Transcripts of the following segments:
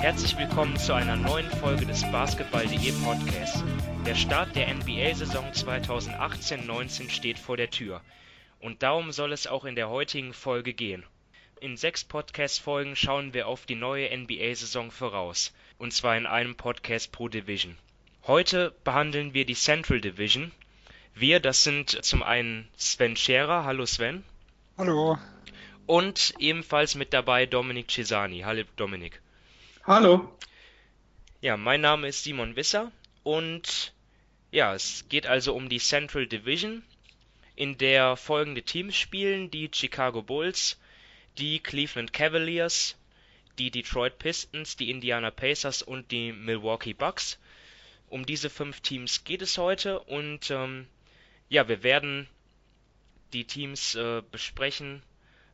Herzlich willkommen zu einer neuen Folge des Basketball.de Podcasts. Der Start der NBA-Saison 2018-19 steht vor der Tür. Und darum soll es auch in der heutigen Folge gehen. In sechs Podcast-Folgen schauen wir auf die neue NBA-Saison voraus. Und zwar in einem Podcast pro Division. Heute behandeln wir die Central Division. Wir, das sind zum einen Sven Scherer. Hallo Sven. Hallo. Und ebenfalls mit dabei Dominik Cesani. Hallo Dominik. Hallo. Ja, mein Name ist Simon Wisser und ja, es geht also um die Central Division, in der folgende Teams spielen: die Chicago Bulls, die Cleveland Cavaliers, die Detroit Pistons, die Indiana Pacers und die Milwaukee Bucks. Um diese fünf Teams geht es heute und ähm, ja, wir werden die Teams äh, besprechen.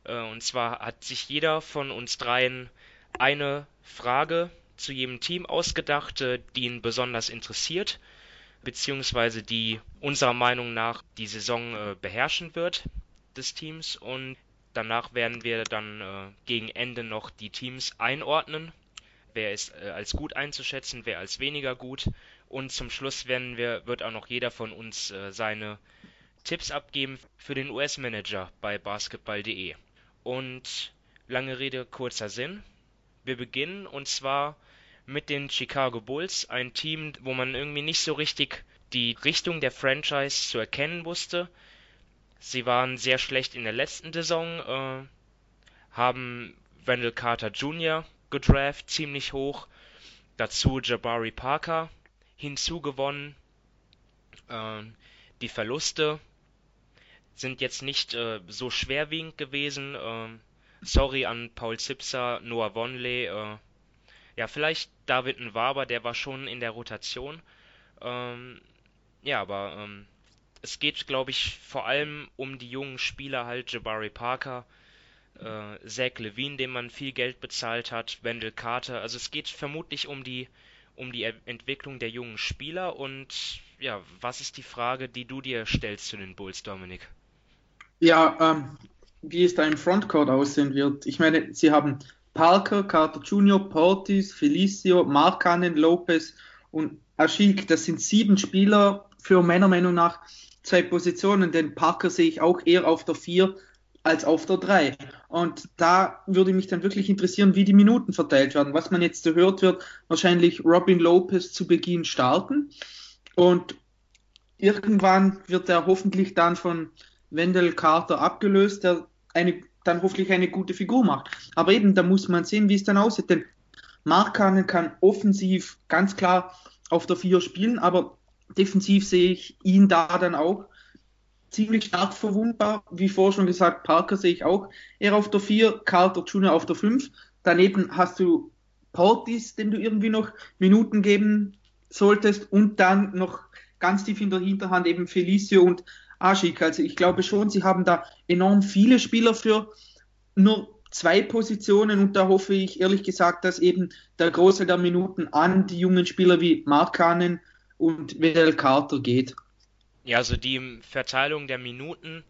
Äh, und zwar hat sich jeder von uns dreien eine Frage zu jedem Team ausgedacht, die ihn besonders interessiert, beziehungsweise die unserer Meinung nach die Saison äh, beherrschen wird des Teams. Und danach werden wir dann äh, gegen Ende noch die Teams einordnen. Wer ist äh, als gut einzuschätzen, wer als weniger gut. Und zum Schluss werden wir, wird auch noch jeder von uns seine Tipps abgeben für den US-Manager bei basketball.de. Und lange Rede, kurzer Sinn. Wir beginnen und zwar mit den Chicago Bulls, ein Team, wo man irgendwie nicht so richtig die Richtung der Franchise zu erkennen wusste. Sie waren sehr schlecht in der letzten Saison, äh, haben Wendell Carter Jr. gedraft, ziemlich hoch. Dazu Jabari Parker hinzugewonnen. Äh, die Verluste sind jetzt nicht äh, so schwerwiegend gewesen. Sorry an Paul Zipser, Noah Vonleh, äh, ja, vielleicht David Nwaber, der war schon in der Rotation. Ähm, ja, aber ähm, es geht, glaube ich, vor allem um die jungen Spieler halt, Jabari Parker, äh, Zach Levine, dem man viel Geld bezahlt hat, Wendell Carter. Also es geht vermutlich um die um die Entwicklung der jungen Spieler und ja, was ist die Frage, die du dir stellst zu den Bulls, Dominik? Ja, ähm, wie es da im Frontcourt aussehen wird. Ich meine, sie haben Parker, Carter Jr., Portis, Felicio, Markanen, Lopez und Ashik. Das sind sieben Spieler für meiner Meinung nach zwei Positionen, denn Parker sehe ich auch eher auf der vier als auf der drei. Und da würde mich dann wirklich interessieren, wie die Minuten verteilt werden. Was man jetzt hört, wird wahrscheinlich Robin Lopez zu Beginn starten. Und irgendwann wird er hoffentlich dann von Wendell Carter abgelöst, der eine, dann hoffentlich eine gute Figur macht. Aber eben, da muss man sehen, wie es dann aussieht. Denn Markanen kann offensiv ganz klar auf der 4 spielen, aber defensiv sehe ich ihn da dann auch ziemlich stark verwundbar. Wie vorher schon gesagt, Parker sehe ich auch eher auf der 4, Carter Jr. auf der 5. Daneben hast du Portis, dem du irgendwie noch Minuten geben solltest und dann noch ganz tief in der Hinterhand eben Felicio und Aschik. Also ich glaube schon, sie haben da enorm viele Spieler für nur zwei Positionen und da hoffe ich ehrlich gesagt, dass eben der Großteil der Minuten an die jungen Spieler wie Markanen und Wedel Carter geht. Ja, also die Verteilung der Minuten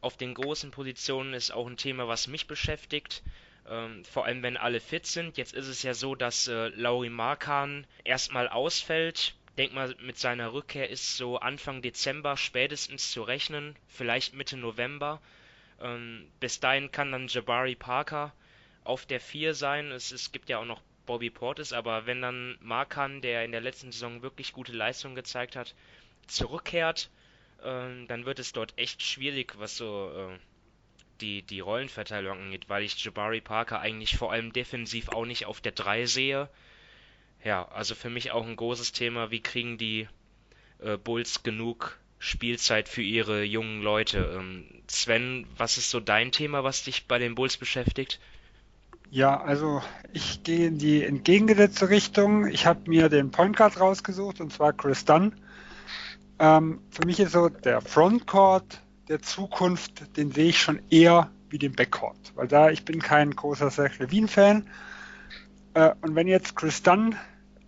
auf den großen Positionen ist auch ein Thema, was mich beschäftigt. Ähm, vor allem, wenn alle fit sind. Jetzt ist es ja so, dass äh, Lauri Markan erstmal ausfällt denke mal, mit seiner Rückkehr ist so Anfang Dezember spätestens zu rechnen, vielleicht Mitte November. Ähm, bis dahin kann dann Jabari Parker auf der 4 sein. Es, es gibt ja auch noch Bobby Portis, aber wenn dann Markan, der in der letzten Saison wirklich gute Leistung gezeigt hat, zurückkehrt, äh, dann wird es dort echt schwierig, was so äh, die, die Rollenverteilung angeht, weil ich Jabari Parker eigentlich vor allem defensiv auch nicht auf der 3 sehe. Ja, also für mich auch ein großes Thema, wie kriegen die äh, Bulls genug Spielzeit für ihre jungen Leute? Ähm, Sven, was ist so dein Thema, was dich bei den Bulls beschäftigt? Ja, also ich gehe in die entgegengesetzte Richtung. Ich habe mir den Point Guard rausgesucht und zwar Chris Dunn. Ähm, für mich ist so der Frontcourt der Zukunft, den sehe ich schon eher wie den Backcourt, weil da ich bin kein großer Zach Levine-Fan äh, und wenn jetzt Chris Dunn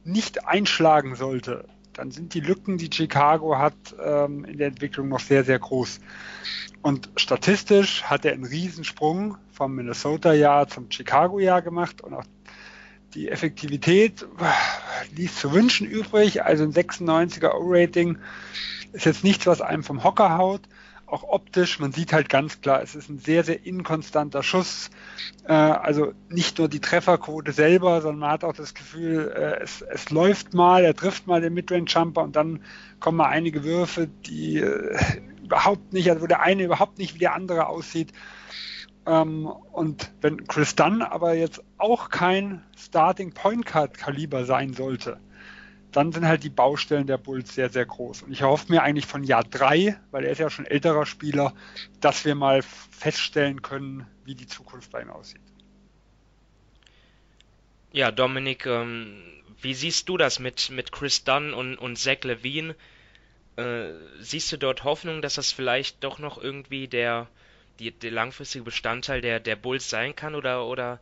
nicht einschlagen sollte, dann sind die Lücken, die Chicago hat, ähm, in der Entwicklung noch sehr, sehr groß. Und statistisch hat er einen Riesensprung vom Minnesota-Jahr zum Chicago-Jahr gemacht und auch die Effektivität äh, ließ zu wünschen übrig. Also ein 96er O-Rating ist jetzt nichts, was einem vom Hocker haut. Auch optisch, man sieht halt ganz klar, es ist ein sehr, sehr inkonstanter Schuss. Äh, also nicht nur die Trefferquote selber, sondern man hat auch das Gefühl, äh, es, es läuft mal, er trifft mal den Midrange-Jumper und dann kommen mal einige Würfe, die äh, überhaupt nicht, also wo der eine überhaupt nicht wie der andere aussieht. Ähm, und wenn Chris Dunn aber jetzt auch kein Starting Point Card Kaliber sein sollte, dann sind halt die Baustellen der Bulls sehr, sehr groß. Und ich erhoffe mir eigentlich von Jahr drei, weil er ist ja schon älterer Spieler, dass wir mal feststellen können, wie die Zukunft bei ihm aussieht. Ja, Dominik, ähm, wie siehst du das mit, mit Chris Dunn und, und Zach Levine? Äh, siehst du dort Hoffnung, dass das vielleicht doch noch irgendwie der, die, der langfristige Bestandteil der, der Bulls sein kann oder, oder,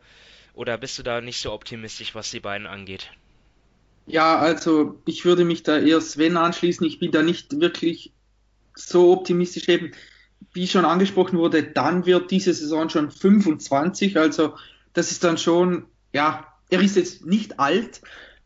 oder bist du da nicht so optimistisch, was die beiden angeht? Ja, also ich würde mich da eher Sven anschließen. Ich bin da nicht wirklich so optimistisch eben, wie schon angesprochen wurde, dann wird diese Saison schon 25. Also das ist dann schon, ja, er ist jetzt nicht alt,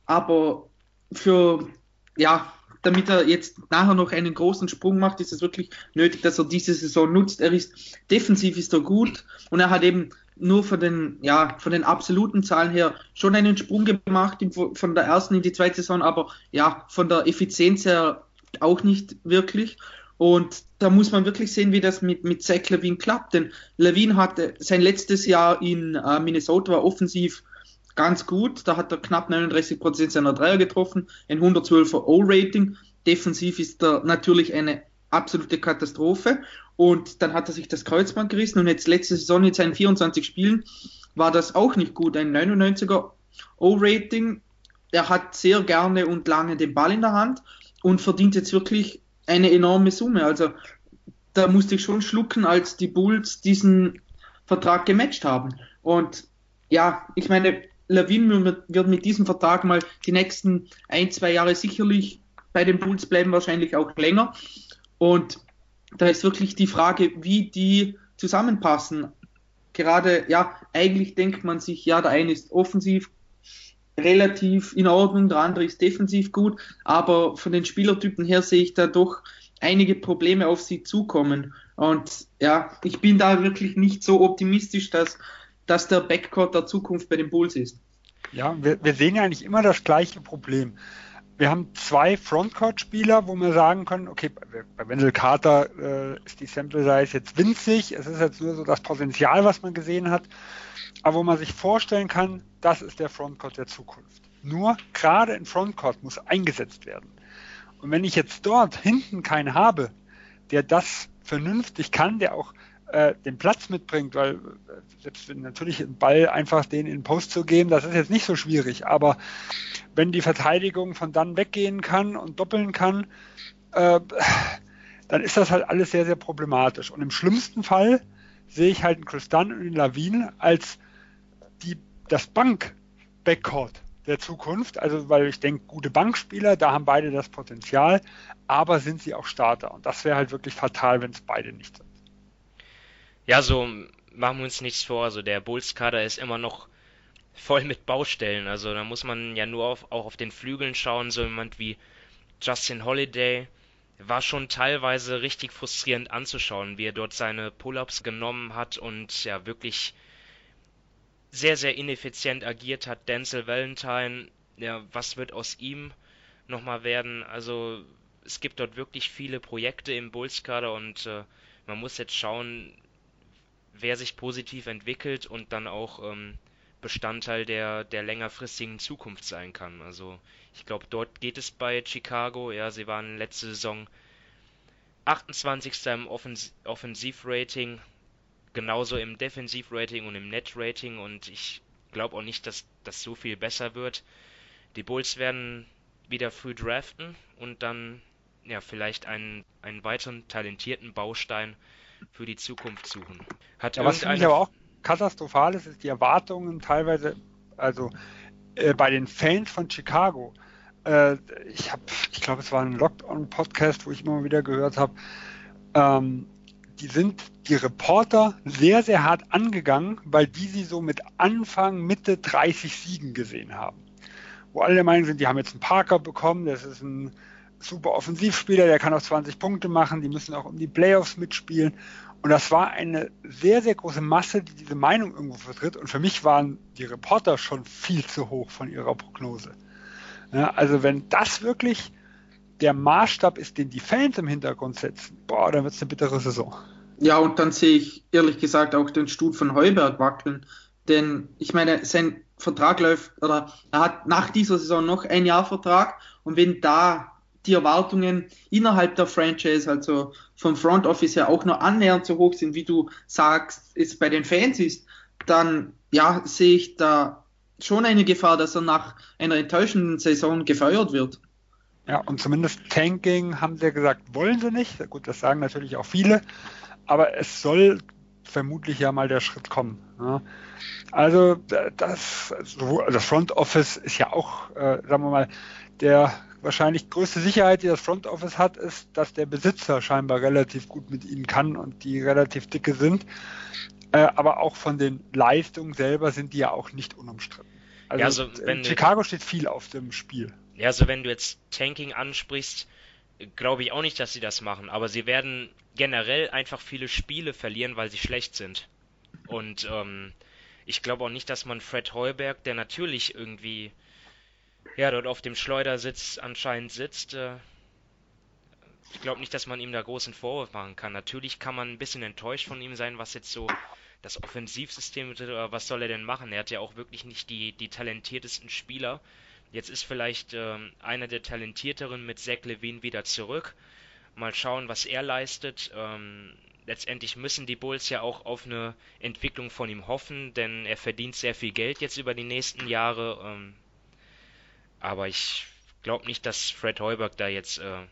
aber für, ja, damit er jetzt nachher noch einen großen Sprung macht, ist es wirklich nötig, dass er diese Saison nutzt. Er ist defensiv ist er gut und er hat eben nur von den, ja, von den absoluten Zahlen her schon einen Sprung gemacht von der ersten in die zweite Saison, aber ja, von der Effizienz her auch nicht wirklich. Und da muss man wirklich sehen, wie das mit, mit Zach Levine klappt. Denn Levine hatte sein letztes Jahr in äh, Minnesota war offensiv ganz gut. Da hat er knapp 39 Prozent seiner Dreier getroffen, ein 112er O-Rating. Defensiv ist er natürlich eine absolute Katastrophe. Und dann hat er sich das Kreuzband gerissen und jetzt letzte Saison in seinen 24 Spielen war das auch nicht gut. Ein 99er O-Rating. Er hat sehr gerne und lange den Ball in der Hand und verdient jetzt wirklich eine enorme Summe. Also da musste ich schon schlucken, als die Bulls diesen Vertrag gematcht haben. Und ja, ich meine, Lawin wird mit diesem Vertrag mal die nächsten ein, zwei Jahre sicherlich bei den Bulls bleiben, wahrscheinlich auch länger. Und da ist wirklich die Frage, wie die zusammenpassen. Gerade, ja, eigentlich denkt man sich, ja, der eine ist offensiv relativ in Ordnung, der andere ist defensiv gut, aber von den Spielertypen her sehe ich da doch einige Probleme auf sie zukommen. Und ja, ich bin da wirklich nicht so optimistisch, dass dass der Backcourt der Zukunft bei den Bulls ist. Ja, wir, wir sehen ja eigentlich immer das gleiche Problem. Wir haben zwei Frontcourt-Spieler, wo wir sagen können, okay, bei Wendell Carter äh, ist die Sample Size jetzt winzig, es ist jetzt nur so das Potenzial, was man gesehen hat, aber wo man sich vorstellen kann, das ist der Frontcourt der Zukunft. Nur gerade in Frontcourt muss eingesetzt werden. Und wenn ich jetzt dort hinten keinen habe, der das vernünftig kann, der auch äh, den Platz mitbringt, weil äh, selbst wenn natürlich ein Ball einfach den in den Post zu geben, das ist jetzt nicht so schwierig, aber wenn die Verteidigung von dann weggehen kann und doppeln kann, äh, dann ist das halt alles sehr, sehr problematisch. Und im schlimmsten Fall sehe ich halt einen Chris Dunn und einen Lawine als die, das Bank-Backcourt der Zukunft. Also, weil ich denke, gute Bankspieler, da haben beide das Potenzial, aber sind sie auch Starter. Und das wäre halt wirklich fatal, wenn es beide nicht sind. Ja, so machen wir uns nichts vor. Also der Bulls-Kader ist immer noch voll mit Baustellen. Also da muss man ja nur auf, auch auf den Flügeln schauen. So jemand wie Justin Holiday war schon teilweise richtig frustrierend anzuschauen, wie er dort seine Pull-ups genommen hat und ja wirklich sehr, sehr ineffizient agiert hat. Denzel Valentine, ja, was wird aus ihm nochmal werden? Also es gibt dort wirklich viele Projekte im Bulls-Kader und äh, man muss jetzt schauen, wer sich positiv entwickelt und dann auch ähm, Bestandteil der, der längerfristigen Zukunft sein kann. Also ich glaube, dort geht es bei Chicago. Ja, sie waren letzte Saison 28. im Offens Offensivrating, genauso im Defensivrating und im Net-Rating und ich glaube auch nicht, dass das so viel besser wird. Die Bulls werden wieder früh draften und dann ja vielleicht einen, einen weiteren talentierten Baustein für die Zukunft suchen. Hat ja, was für mich aber auch katastrophal ist, ist die Erwartungen teilweise, also äh, bei den Fans von Chicago. Äh, ich habe, ich glaube, es war ein Lockdown-Podcast, wo ich immer wieder gehört habe, ähm, die sind die Reporter sehr, sehr hart angegangen, weil die sie so mit Anfang, Mitte 30 Siegen gesehen haben. Wo alle der Meinung sind, die haben jetzt einen Parker bekommen, das ist ein super Offensivspieler, der kann auch 20 Punkte machen, die müssen auch um die Playoffs mitspielen. Und das war eine sehr, sehr große Masse, die diese Meinung irgendwo vertritt. Und für mich waren die Reporter schon viel zu hoch von ihrer Prognose. Ja, also wenn das wirklich der Maßstab ist, den die Fans im Hintergrund setzen, boah, dann wird es eine bittere Saison. Ja, und dann sehe ich ehrlich gesagt auch den Stuhl von Heuberg wackeln. Denn ich meine, sein Vertrag läuft, oder er hat nach dieser Saison noch ein Jahr Vertrag. Und wenn da die Erwartungen innerhalb der Franchise, also vom Front Office her auch nur annähernd so hoch sind, wie du sagst, es bei den Fans ist, dann ja, sehe ich da schon eine Gefahr, dass er nach einer enttäuschenden Saison gefeuert wird. Ja, und zumindest Tanking haben sie ja gesagt, wollen sie nicht. Gut, das sagen natürlich auch viele, aber es soll vermutlich ja mal der Schritt kommen. Ja. Also das, das Front Office ist ja auch, äh, sagen wir mal, der wahrscheinlich größte Sicherheit, die das Front Office hat, ist, dass der Besitzer scheinbar relativ gut mit ihnen kann und die relativ dicke sind. Äh, aber auch von den Leistungen selber sind die ja auch nicht unumstritten. Also, ja, also in Chicago steht viel auf dem Spiel. Ja, also wenn du jetzt Tanking ansprichst, glaube ich auch nicht, dass sie das machen, aber sie werden generell einfach viele Spiele verlieren, weil sie schlecht sind. Und ähm, ich glaube auch nicht, dass man Fred Heuberg, der natürlich irgendwie ja, dort auf dem Schleudersitz anscheinend sitzt. Äh, ich glaube nicht, dass man ihm da großen Vorwurf machen kann. Natürlich kann man ein bisschen enttäuscht von ihm sein, was jetzt so das Offensivsystem betrifft, aber was soll er denn machen? Er hat ja auch wirklich nicht die, die talentiertesten Spieler. Jetzt ist vielleicht äh, einer der talentierteren mit Zach Levine wieder zurück. Mal schauen, was er leistet. Ähm, letztendlich müssen die Bulls ja auch auf eine Entwicklung von ihm hoffen, denn er verdient sehr viel Geld jetzt über die nächsten Jahre. Ähm, aber ich glaube nicht, dass Fred Heuberg da jetzt äh,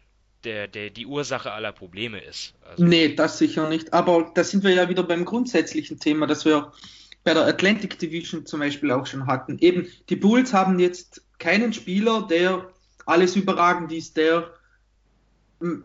der, der, die Ursache aller Probleme ist. Also, nee, das sicher nicht. Aber da sind wir ja wieder beim grundsätzlichen Thema, das wir bei der Atlantic Division zum Beispiel auch schon hatten. Eben, die Bulls haben jetzt keinen Spieler, der alles überragend ist, der hm,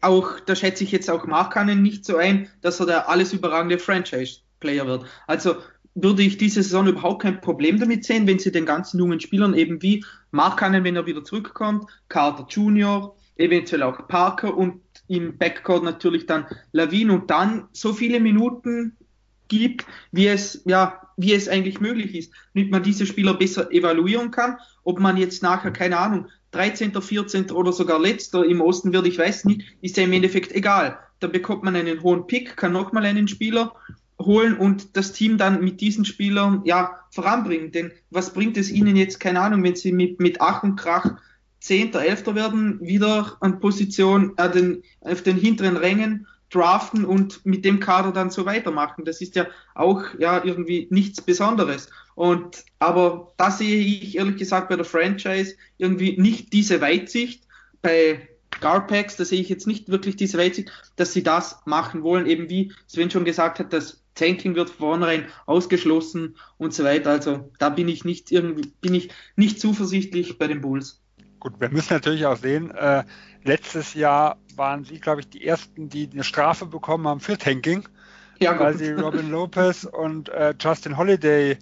auch, da schätze ich jetzt auch Markanen nicht so ein, dass er der alles überragende Franchise-Player wird. Also würde ich diese Saison überhaupt kein Problem damit sehen, wenn sie den ganzen jungen Spielern eben wie Markanen, wenn er wieder zurückkommt, Carter Jr., eventuell auch Parker und im Backcourt natürlich dann Lawin und dann so viele Minuten gibt, wie es, ja, wie es eigentlich möglich ist, damit man diese Spieler besser evaluieren kann, ob man jetzt nachher, keine Ahnung, 13., 14. oder sogar letzter im Osten wird, ich weiß nicht, ist ja im Endeffekt egal. Da bekommt man einen hohen Pick, kann nochmal einen Spieler holen und das Team dann mit diesen Spielern ja voranbringen. Denn was bringt es ihnen jetzt, keine Ahnung, wenn sie mit, mit Ach und Krach Zehnter, Elfter werden, wieder an Position, äh, den, auf den hinteren Rängen draften und mit dem Kader dann so weitermachen. Das ist ja auch ja irgendwie nichts Besonderes. Und aber da sehe ich ehrlich gesagt bei der Franchise irgendwie nicht diese Weitsicht. Bei Garpax, da sehe ich jetzt nicht wirklich diese Weitsicht, dass sie das machen wollen, eben wie Sven schon gesagt hat, dass Tanking wird vornherein ausgeschlossen und so weiter. Also da bin ich nicht irgendwie, bin ich nicht zuversichtlich bei den Bulls. Gut, wir müssen natürlich auch sehen, äh, letztes Jahr waren sie, glaube ich, die ersten, die eine Strafe bekommen haben für Tanking, ja, weil sie Robin Lopez und äh, Justin Holiday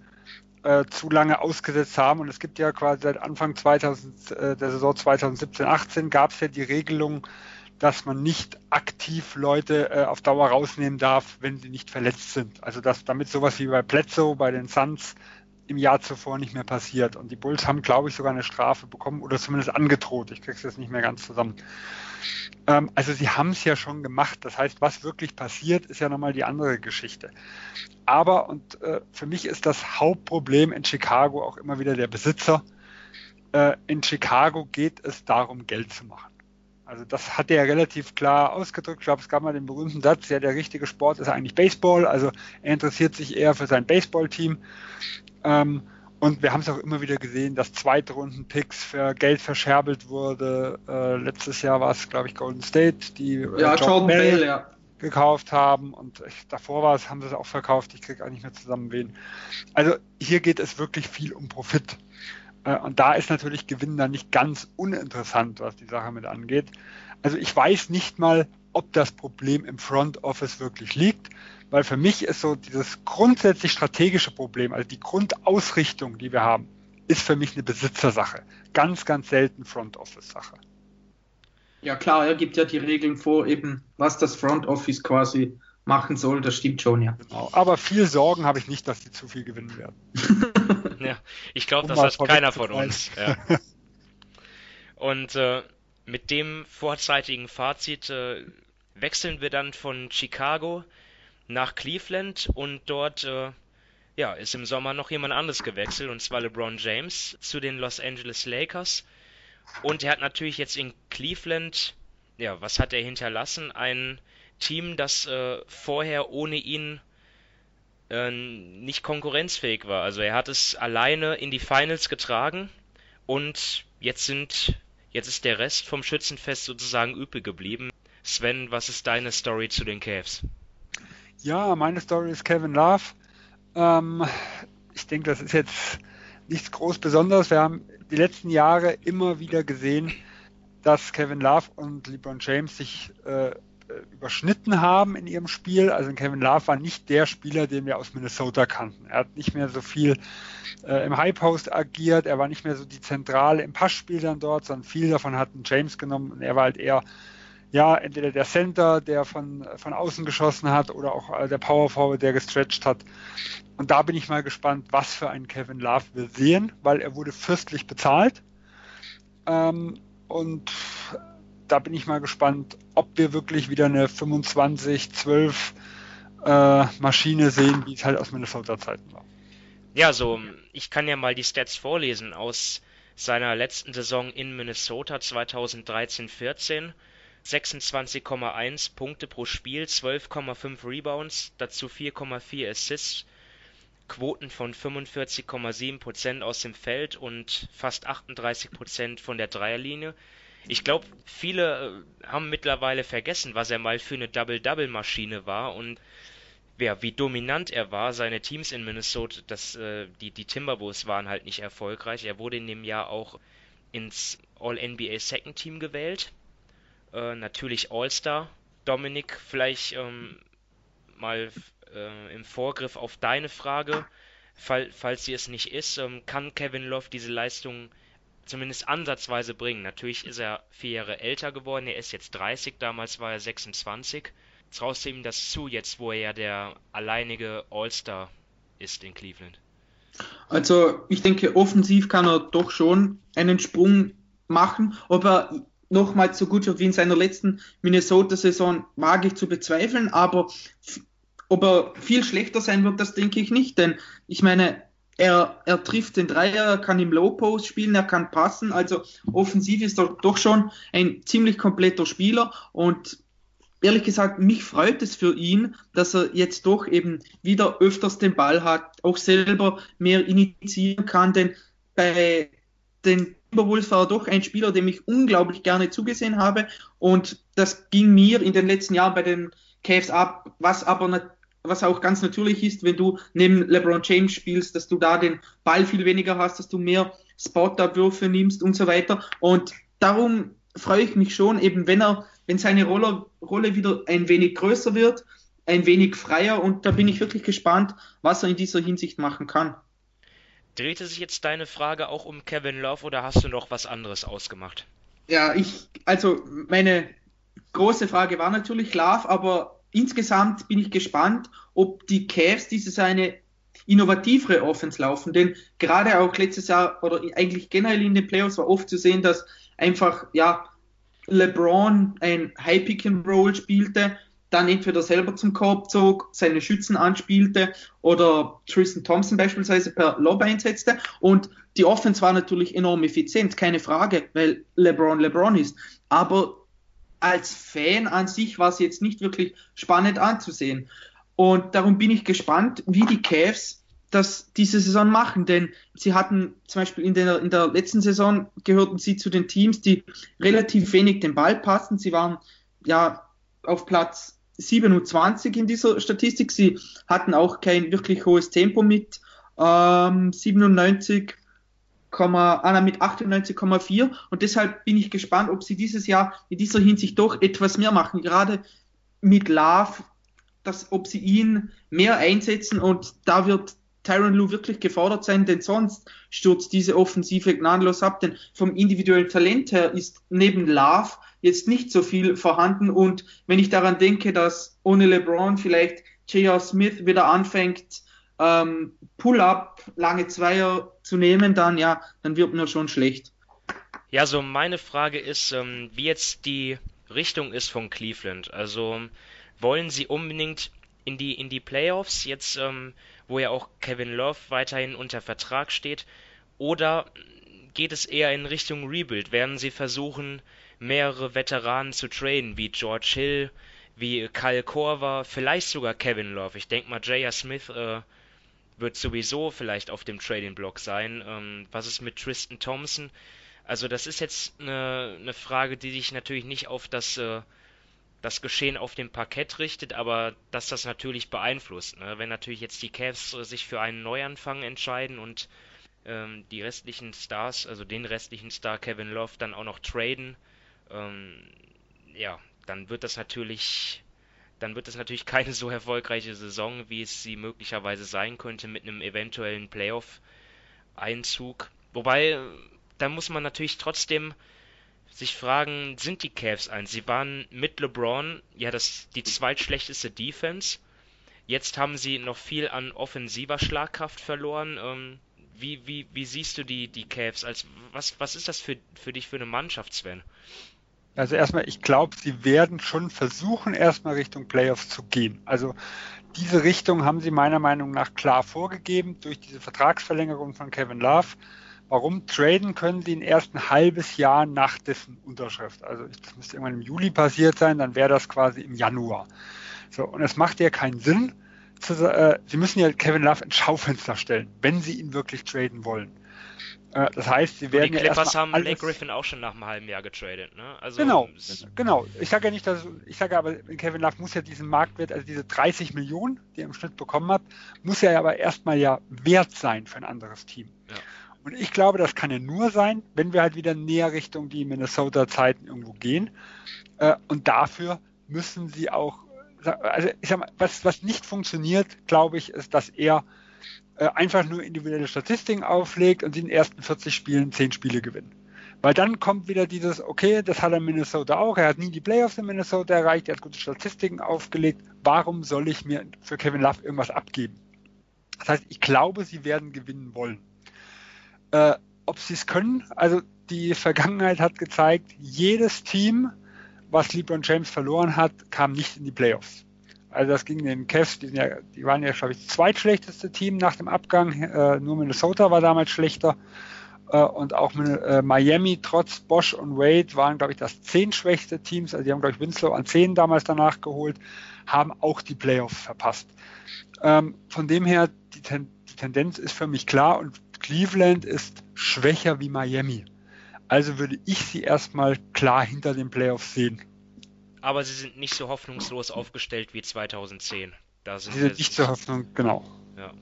äh, zu lange ausgesetzt haben. Und es gibt ja quasi seit Anfang 2000, äh, der Saison 2017-18 gab es ja die Regelung, dass man nicht aktiv Leute äh, auf Dauer rausnehmen darf, wenn sie nicht verletzt sind. Also dass damit sowas wie bei Bledsoe, bei den Suns im Jahr zuvor nicht mehr passiert. Und die Bulls haben, glaube ich, sogar eine Strafe bekommen oder zumindest angedroht. Ich kriege es jetzt nicht mehr ganz zusammen. Ähm, also sie haben es ja schon gemacht. Das heißt, was wirklich passiert, ist ja nochmal die andere Geschichte. Aber, und äh, für mich ist das Hauptproblem in Chicago auch immer wieder der Besitzer. Äh, in Chicago geht es darum, Geld zu machen. Also das hat er relativ klar ausgedrückt. Ich glaube, es gab mal den berühmten Satz, ja, der richtige Sport ist eigentlich Baseball. Also er interessiert sich eher für sein Baseballteam. Ähm, und wir haben es auch immer wieder gesehen, dass Zweitrunden-Picks für Geld verscherbelt wurde. Äh, letztes Jahr war es, glaube ich, Golden State, die äh, ja, Jordan Bell, Bell ja. gekauft haben. Und ich, davor war es, haben sie es auch verkauft. Ich kriege eigentlich nicht mehr zusammen wen. Also hier geht es wirklich viel um Profit. Äh, und da ist natürlich Gewinn dann nicht ganz uninteressant, was die Sache mit angeht. Also ich weiß nicht mal, ob das Problem im Front Office wirklich liegt, weil für mich ist so dieses grundsätzlich strategische Problem, also die Grundausrichtung, die wir haben, ist für mich eine Besitzersache. Ganz, ganz selten Front Office Sache. Ja klar, er gibt ja die Regeln vor, eben was das Front Office quasi machen soll, das stimmt schon, ja. Genau. Aber viel Sorgen habe ich nicht, dass sie zu viel gewinnen werden. ja, ich glaube, das hat keiner von uns. Ja. Und äh, mit dem vorzeitigen Fazit äh, wechseln wir dann von Chicago nach Cleveland und dort äh, ja, ist im Sommer noch jemand anderes gewechselt, und zwar LeBron James zu den Los Angeles Lakers. Und er hat natürlich jetzt in Cleveland, ja, was hat er hinterlassen? Ein Team, das äh, vorher ohne ihn äh, nicht konkurrenzfähig war. Also er hat es alleine in die Finals getragen und jetzt sind jetzt ist der Rest vom Schützenfest sozusagen übrig geblieben. Sven, was ist deine Story zu den Cavs? Ja, meine Story ist Kevin Love. Ähm, ich denke, das ist jetzt nichts groß Besonderes. Wir haben die letzten Jahre immer wieder gesehen, dass Kevin Love und LeBron James sich äh, überschnitten haben in ihrem Spiel. Also Kevin Love war nicht der Spieler, den wir aus Minnesota kannten. Er hat nicht mehr so viel äh, im High Post agiert, er war nicht mehr so die Zentrale im Passspiel dann dort, sondern viel davon hatten James genommen und er war halt eher ja, entweder der Center, der von, von außen geschossen hat oder auch äh, der Power Forward, der gestretched hat. Und da bin ich mal gespannt, was für einen Kevin Love wir sehen, weil er wurde fürstlich bezahlt. Ähm, und da bin ich mal gespannt, ob wir wirklich wieder eine 25-12 äh, Maschine sehen, wie es halt aus Minnesota-Zeiten war. Ja, so, ich kann ja mal die Stats vorlesen aus seiner letzten Saison in Minnesota 2013-14. 26,1 Punkte pro Spiel, 12,5 Rebounds, dazu 4,4 Assists, Quoten von 45,7% aus dem Feld und fast 38% von der Dreierlinie ich glaube, viele äh, haben mittlerweile vergessen, was er mal für eine Double-Double-Maschine war und ja, wie dominant er war. Seine Teams in Minnesota, das, äh, die, die Timberwolves waren halt nicht erfolgreich. Er wurde in dem Jahr auch ins All-NBA Second Team gewählt. Äh, natürlich All-Star. Dominik, vielleicht ähm, mal äh, im Vorgriff auf deine Frage, fall, falls sie es nicht ist, ähm, kann Kevin Love diese Leistung zumindest ansatzweise bringen. Natürlich ist er vier Jahre älter geworden, er ist jetzt 30, damals war er 26. Traust du ihm das zu, jetzt wo er ja der alleinige All-Star ist in Cleveland? Also ich denke, offensiv kann er doch schon einen Sprung machen. Ob er nochmals so gut wird wie in seiner letzten Minnesota-Saison, wage ich zu bezweifeln, aber ob er viel schlechter sein wird, das denke ich nicht, denn ich meine, er, er trifft den Dreier, er kann im Low Post spielen, er kann passen. Also offensiv ist er doch schon ein ziemlich kompletter Spieler. Und ehrlich gesagt, mich freut es für ihn, dass er jetzt doch eben wieder öfters den Ball hat, auch selber mehr initiieren kann, denn bei den Timberwolves war er doch ein Spieler, dem ich unglaublich gerne zugesehen habe. Und das ging mir in den letzten Jahren bei den Cavs ab, was aber was auch ganz natürlich ist, wenn du neben LeBron James spielst, dass du da den Ball viel weniger hast, dass du mehr Spot-Abwürfe nimmst und so weiter. Und darum freue ich mich schon, eben wenn er, wenn seine Rolle, Rolle wieder ein wenig größer wird, ein wenig freier und da bin ich wirklich gespannt, was er in dieser Hinsicht machen kann. Drehte sich jetzt deine Frage auch um Kevin Love oder hast du noch was anderes ausgemacht? Ja, ich, also meine große Frage war natürlich Love, aber insgesamt bin ich gespannt, ob die Cavs dieses eine innovativere Offense laufen, denn gerade auch letztes Jahr oder eigentlich generell in den Playoffs war oft zu sehen, dass einfach, ja, LeBron ein High Pick and Roll spielte, dann entweder selber zum Korb zog, seine Schützen anspielte oder Tristan Thompson beispielsweise per Lob einsetzte. Und die Offense war natürlich enorm effizient, keine Frage, weil LeBron LeBron ist, aber als Fan an sich war es jetzt nicht wirklich spannend anzusehen. Und darum bin ich gespannt, wie die Cavs das diese Saison machen, denn sie hatten zum Beispiel in der, in der letzten Saison gehörten sie zu den Teams, die relativ wenig den Ball passen. Sie waren ja auf Platz 27 in dieser Statistik. Sie hatten auch kein wirklich hohes Tempo mit ähm, 97,8 Anna mit 98,4 und deshalb bin ich gespannt, ob sie dieses Jahr in dieser Hinsicht doch etwas mehr machen, gerade mit Love, dass, ob sie ihn mehr einsetzen. Und da wird Tyron Lue wirklich gefordert sein, denn sonst stürzt diese Offensive gnadenlos ab, denn vom individuellen Talent her ist neben Love jetzt nicht so viel vorhanden. Und wenn ich daran denke, dass ohne LeBron vielleicht J.R. Smith wieder anfängt, ähm, Pull-up, lange Zweier zu nehmen, dann ja, dann wird mir schon schlecht. Ja, so meine Frage ist, ähm, wie jetzt die Richtung ist von Cleveland. Also wollen sie unbedingt in die in die Playoffs jetzt, ähm, wo ja auch Kevin Love weiterhin unter Vertrag steht, oder geht es eher in Richtung Rebuild? Werden sie versuchen, mehrere Veteranen zu traden, wie George Hill, wie Kyle Korver, vielleicht sogar Kevin Love. Ich denke mal, J.R. Smith äh, wird sowieso vielleicht auf dem Trading-Block sein. Ähm, was ist mit Tristan Thompson? Also das ist jetzt eine, eine Frage, die sich natürlich nicht auf das, äh, das Geschehen auf dem Parkett richtet, aber dass das natürlich beeinflusst. Ne? Wenn natürlich jetzt die Cavs äh, sich für einen Neuanfang entscheiden und ähm, die restlichen Stars, also den restlichen Star Kevin Love dann auch noch traden, ähm, ja, dann wird das natürlich dann wird es natürlich keine so erfolgreiche Saison, wie es sie möglicherweise sein könnte mit einem eventuellen Playoff-Einzug. Wobei, da muss man natürlich trotzdem sich fragen, sind die Cavs eins? Sie waren mit LeBron ja das die zweitschlechteste Defense. Jetzt haben sie noch viel an offensiver Schlagkraft verloren. Ähm, wie, wie, wie siehst du die, die Cavs? Als, was, was ist das für, für dich für eine Mannschaft, Sven? Also erstmal, ich glaube, sie werden schon versuchen, erstmal Richtung Playoffs zu gehen. Also diese Richtung haben sie meiner Meinung nach klar vorgegeben durch diese Vertragsverlängerung von Kevin Love. Warum traden können sie ihn erst ein halbes Jahr nach dessen Unterschrift? Also das müsste irgendwann im Juli passiert sein, dann wäre das quasi im Januar. So, und es macht ja keinen Sinn, zu, äh, sie müssen ja Kevin Love ins Schaufenster stellen, wenn sie ihn wirklich traden wollen. Äh, das heißt, sie werden. Und die Clippers ja haben Blake Griffin auch schon nach einem halben Jahr getradet, ne? Also, genau, genau. Ich sage ja nicht, dass ich sage aber, Kevin Love muss ja diesen Marktwert, also diese 30 Millionen, die er im Schnitt bekommen hat, muss er ja aber erstmal ja wert sein für ein anderes Team. Ja. Und ich glaube, das kann ja nur sein, wenn wir halt wieder näher Richtung die Minnesota-Zeiten irgendwo gehen. Äh, und dafür müssen sie auch, also ich sag mal, was, was nicht funktioniert, glaube ich, ist, dass er äh, einfach nur individuelle Statistiken auflegt und in den ersten 40 Spielen 10 Spiele gewinnen. Weil dann kommt wieder dieses, okay, das hat er in Minnesota auch, er hat nie die Playoffs in Minnesota erreicht, er hat gute Statistiken aufgelegt, warum soll ich mir für Kevin Love irgendwas abgeben? Das heißt, ich glaube, sie werden gewinnen wollen. Äh, ob sie es können, also die Vergangenheit hat gezeigt, jedes Team, was LeBron James verloren hat, kam nicht in die Playoffs. Also das ging den Cavs, die, ja, die waren ja, glaube ich, das zweitschlechteste Team nach dem Abgang. Äh, nur Minnesota war damals schlechter. Äh, und auch äh, Miami, trotz Bosch und Wade, waren, glaube ich, das zehn-schwächste Teams. Also die haben, glaube ich, Winslow an zehn damals danach geholt, haben auch die Playoffs verpasst. Ähm, von dem her, die, Ten die Tendenz ist für mich klar und Cleveland ist schwächer wie Miami. Also würde ich sie erstmal klar hinter den Playoffs sehen aber sie sind nicht so hoffnungslos aufgestellt wie 2010. Da sind sie sind nicht so Hoffnung, genau. Ja.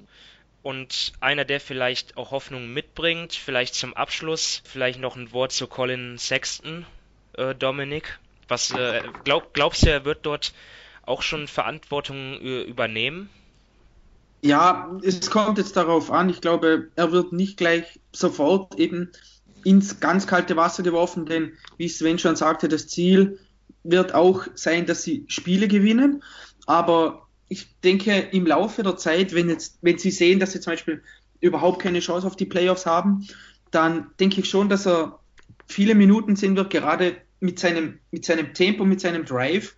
Und einer, der vielleicht auch Hoffnung mitbringt, vielleicht zum Abschluss, vielleicht noch ein Wort zu Colin Sexton, äh, Dominik. Was äh, glaub, glaubst du, er wird dort auch schon Verantwortung äh, übernehmen? Ja, es kommt jetzt darauf an. Ich glaube, er wird nicht gleich sofort eben ins ganz kalte Wasser geworfen, denn wie Sven schon sagte, das Ziel wird auch sein, dass sie Spiele gewinnen. Aber ich denke, im Laufe der Zeit, wenn, jetzt, wenn sie sehen, dass sie zum Beispiel überhaupt keine Chance auf die Playoffs haben, dann denke ich schon, dass er viele Minuten sehen wird, gerade mit seinem, mit seinem Tempo, mit seinem Drive,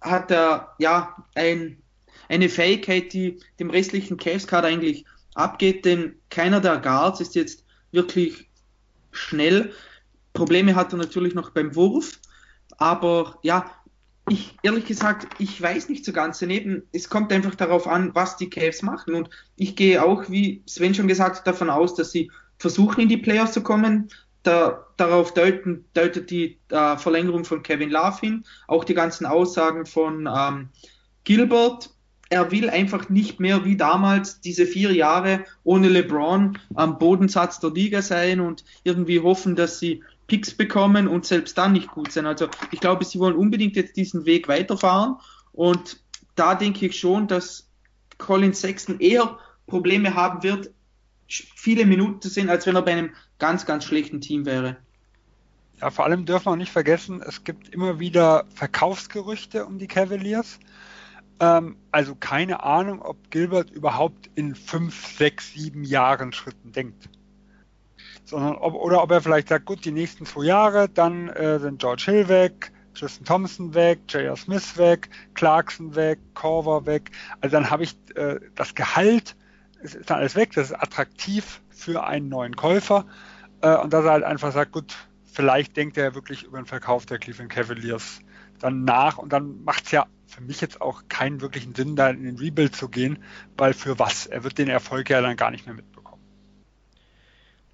hat er ja ein, eine Fähigkeit, die dem restlichen Cavs-Kader eigentlich abgeht, denn keiner der Guards ist jetzt wirklich schnell. Probleme hat er natürlich noch beim Wurf, aber ja, ich ehrlich gesagt, ich weiß nicht so ganz daneben. Es kommt einfach darauf an, was die Cavs machen. Und ich gehe auch, wie Sven schon gesagt hat, davon aus, dass sie versuchen, in die Playoffs zu kommen. Da, darauf deuten, deutet die äh, Verlängerung von Kevin Love hin, auch die ganzen Aussagen von ähm, Gilbert. er will einfach nicht mehr wie damals diese vier Jahre ohne LeBron am Bodensatz der Liga sein und irgendwie hoffen, dass sie Picks bekommen und selbst dann nicht gut sein. Also ich glaube, sie wollen unbedingt jetzt diesen Weg weiterfahren und da denke ich schon, dass Colin Sexton eher Probleme haben wird, viele Minuten zu sehen, als wenn er bei einem ganz, ganz schlechten Team wäre. Ja, vor allem dürfen wir auch nicht vergessen, es gibt immer wieder Verkaufsgerüchte um die Cavaliers. Ähm, also keine Ahnung, ob Gilbert überhaupt in fünf, sechs, sieben Jahren Schritten denkt. Sondern ob, oder ob er vielleicht sagt, gut, die nächsten zwei Jahre, dann äh, sind George Hill weg, Tristan Thompson weg, J.R. Smith weg, Clarkson weg, Corver weg. Also dann habe ich äh, das Gehalt, ist, ist dann alles weg, das ist attraktiv für einen neuen Käufer. Äh, und dass er halt einfach sagt, gut, vielleicht denkt er wirklich über den Verkauf der Cleveland Cavaliers dann nach und dann macht es ja für mich jetzt auch keinen wirklichen Sinn, da in den Rebuild zu gehen, weil für was? Er wird den Erfolg ja dann gar nicht mehr mitbekommen.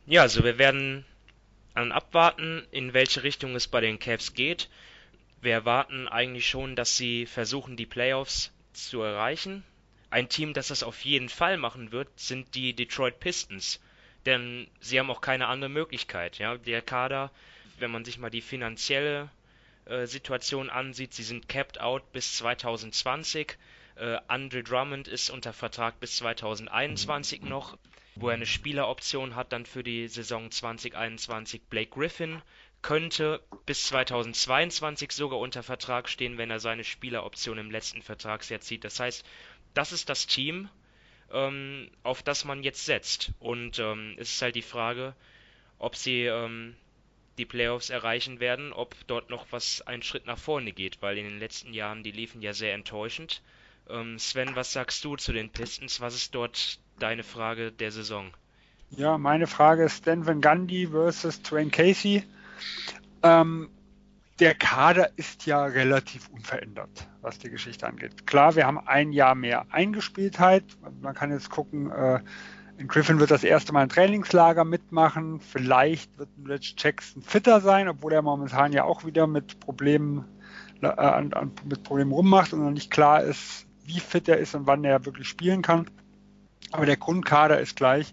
Ja, also wir werden an abwarten, in welche Richtung es bei den Cavs geht. Wir erwarten eigentlich schon, dass sie versuchen, die Playoffs zu erreichen. Ein Team, das das auf jeden Fall machen wird, sind die Detroit Pistons. Denn sie haben auch keine andere Möglichkeit. Ja? Der Kader, wenn man sich mal die finanzielle äh, Situation ansieht. Sie sind capped out bis 2020. Äh, Andre Drummond ist unter Vertrag bis 2021 noch, wo er eine Spieleroption hat dann für die Saison 2021. Blake Griffin könnte bis 2022 sogar unter Vertrag stehen, wenn er seine Spieleroption im letzten Vertragsjahr zieht. Das heißt, das ist das Team, ähm, auf das man jetzt setzt. Und ähm, es ist halt die Frage, ob sie ähm, die Playoffs erreichen werden, ob dort noch was einen Schritt nach vorne geht, weil in den letzten Jahren die liefen ja sehr enttäuschend. Ähm, Sven, was sagst du zu den Pistons? Was ist dort deine Frage der Saison? Ja, meine Frage ist Van Gundy versus Twain Casey. Ähm, der Kader ist ja relativ unverändert, was die Geschichte angeht. Klar, wir haben ein Jahr mehr Eingespieltheit. Man kann jetzt gucken, äh, in Griffin wird das erste Mal ein Trainingslager mitmachen. Vielleicht wird Rich Jackson fitter sein, obwohl er momentan ja auch wieder mit Problemen, äh, an, an, mit Problemen rummacht und noch nicht klar ist, wie fit er ist und wann er wirklich spielen kann. Aber der Grundkader ist gleich.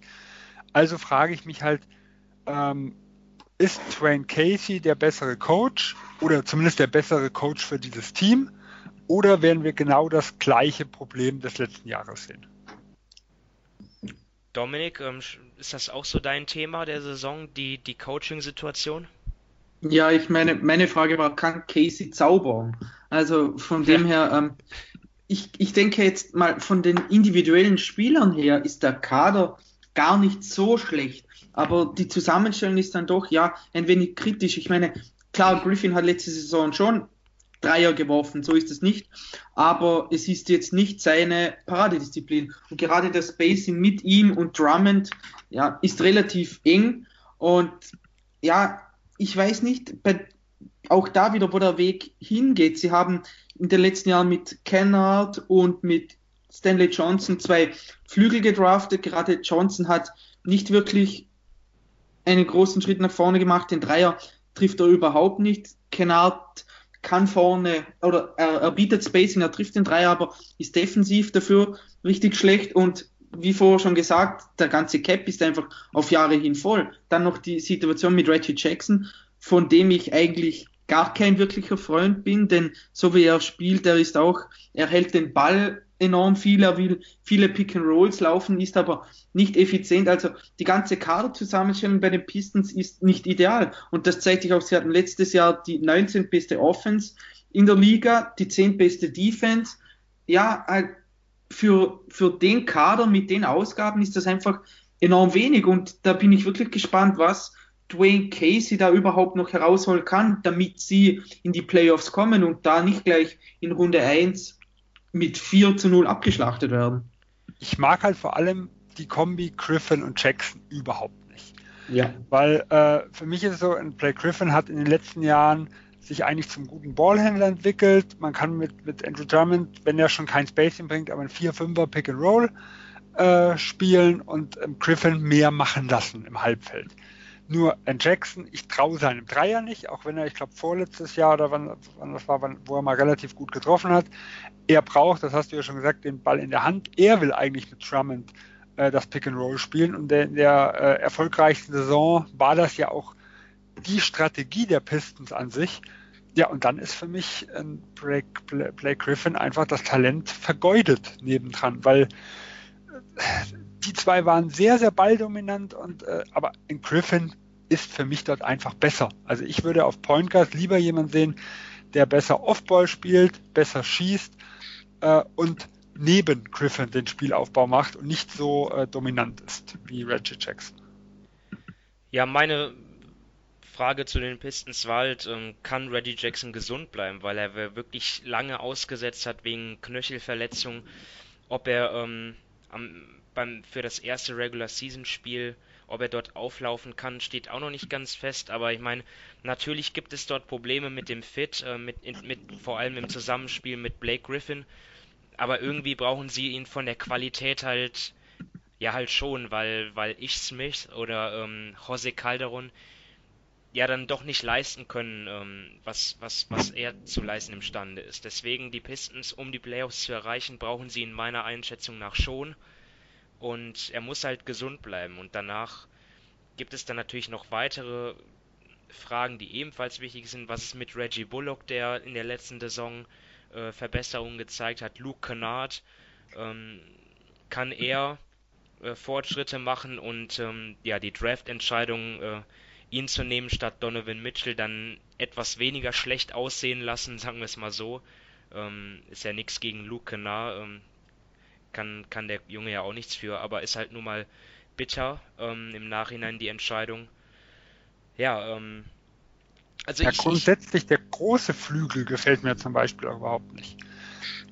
Also frage ich mich halt, ähm, ist Twain Casey der bessere Coach oder zumindest der bessere Coach für dieses Team? Oder werden wir genau das gleiche Problem des letzten Jahres sehen? Dominik, ähm, ist das auch so dein Thema der Saison, die, die Coaching-Situation? Ja, ich meine, meine Frage war, kann Casey zaubern? Also von dem her, ähm, ich, ich denke jetzt mal von den individuellen Spielern her ist der Kader gar nicht so schlecht. Aber die Zusammenstellung ist dann doch ja ein wenig kritisch. Ich meine, klar, Griffin hat letzte Saison schon Dreier geworfen, so ist es nicht. Aber es ist jetzt nicht seine Paradedisziplin. Und gerade das Spacing mit ihm und Drummond ja, ist relativ eng. Und ja, ich weiß nicht, bei, auch da wieder, wo der Weg hingeht. Sie haben in den letzten Jahren mit Kennard und mit Stanley Johnson zwei Flügel gedraftet. Gerade Johnson hat nicht wirklich einen großen Schritt nach vorne gemacht. Den Dreier trifft er überhaupt nicht. Kennard kann vorne oder er, er bietet Spacing, er trifft den Dreier, aber ist defensiv dafür richtig schlecht und wie vorher schon gesagt, der ganze Cap ist einfach auf Jahre hin voll. Dann noch die Situation mit Reggie Jackson, von dem ich eigentlich gar kein wirklicher Freund bin, denn so wie er spielt, er ist auch, er hält den Ball enorm viel, er will viele Pick and Rolls laufen, ist aber nicht effizient. Also die ganze Kaderzusammenstellung bei den Pistons ist nicht ideal. Und das zeigt sich auch, sie hatten letztes Jahr die 19 beste Offense in der Liga, die 10 beste Defense. Ja, halt für, für den Kader mit den Ausgaben ist das einfach enorm wenig. Und da bin ich wirklich gespannt, was Dwayne Casey da überhaupt noch herausholen kann, damit sie in die Playoffs kommen und da nicht gleich in Runde 1 mit 4 zu 0 abgeschlachtet werden. Ich mag halt vor allem die Kombi Griffin und Jackson überhaupt nicht. Ja. Weil äh, für mich ist es so, Blake Griffin hat in den letzten Jahren sich eigentlich zum guten Ballhändler entwickelt. Man kann mit, mit Andrew Drummond, wenn er schon kein Spacing bringt, aber ein 4-5er Pick and Roll äh, spielen und ähm, Griffin mehr machen lassen im Halbfeld. Nur ein Jackson, ich traue seinem Dreier nicht, auch wenn er, ich glaube, vorletztes Jahr oder wann, wann das war, wann, wo er mal relativ gut getroffen hat. Er braucht, das hast du ja schon gesagt, den Ball in der Hand. Er will eigentlich mit Drummond äh, das Pick and Roll spielen und in der äh, erfolgreichsten Saison war das ja auch die Strategie der Pistons an sich. Ja, und dann ist für mich ein Blake, Blake Griffin einfach das Talent vergeudet nebendran, weil die zwei waren sehr, sehr balldominant und äh, aber in Griffin ist für mich dort einfach besser. Also ich würde auf Point Guard lieber jemanden sehen, der besser Offball spielt, besser schießt äh, und neben Griffin den Spielaufbau macht und nicht so äh, dominant ist wie Reggie Jackson. Ja, meine Frage zu den Pistons war halt, ähm, kann Reggie Jackson gesund bleiben, weil er wirklich lange ausgesetzt hat wegen Knöchelverletzung, ob er ähm, am, beim, für das erste Regular Season Spiel, ob er dort auflaufen kann, steht auch noch nicht ganz fest. Aber ich meine, natürlich gibt es dort Probleme mit dem Fit, äh, mit, in, mit, vor allem im Zusammenspiel mit Blake Griffin. Aber irgendwie brauchen sie ihn von der Qualität halt, ja halt schon, weil, weil ich Smith oder ähm, Jose Calderon ja dann doch nicht leisten können, ähm, was, was, was er zu leisten imstande ist. Deswegen die Pistons, um die Playoffs zu erreichen, brauchen sie in meiner Einschätzung nach schon. Und er muss halt gesund bleiben. Und danach gibt es dann natürlich noch weitere Fragen, die ebenfalls wichtig sind. Was ist mit Reggie Bullock, der in der letzten Saison äh, Verbesserungen gezeigt hat? Luke Kennard, ähm, kann er äh, Fortschritte machen? Und ähm, ja, die Draft-Entscheidung, äh, ihn zu nehmen statt Donovan Mitchell, dann etwas weniger schlecht aussehen lassen, sagen wir es mal so. Ähm, ist ja nichts gegen Luke Kennard. Kann, kann der Junge ja auch nichts für, aber ist halt nun mal bitter ähm, im Nachhinein die Entscheidung. Ja, ähm, also ja, ich, grundsätzlich der große Flügel gefällt mir zum Beispiel auch überhaupt nicht.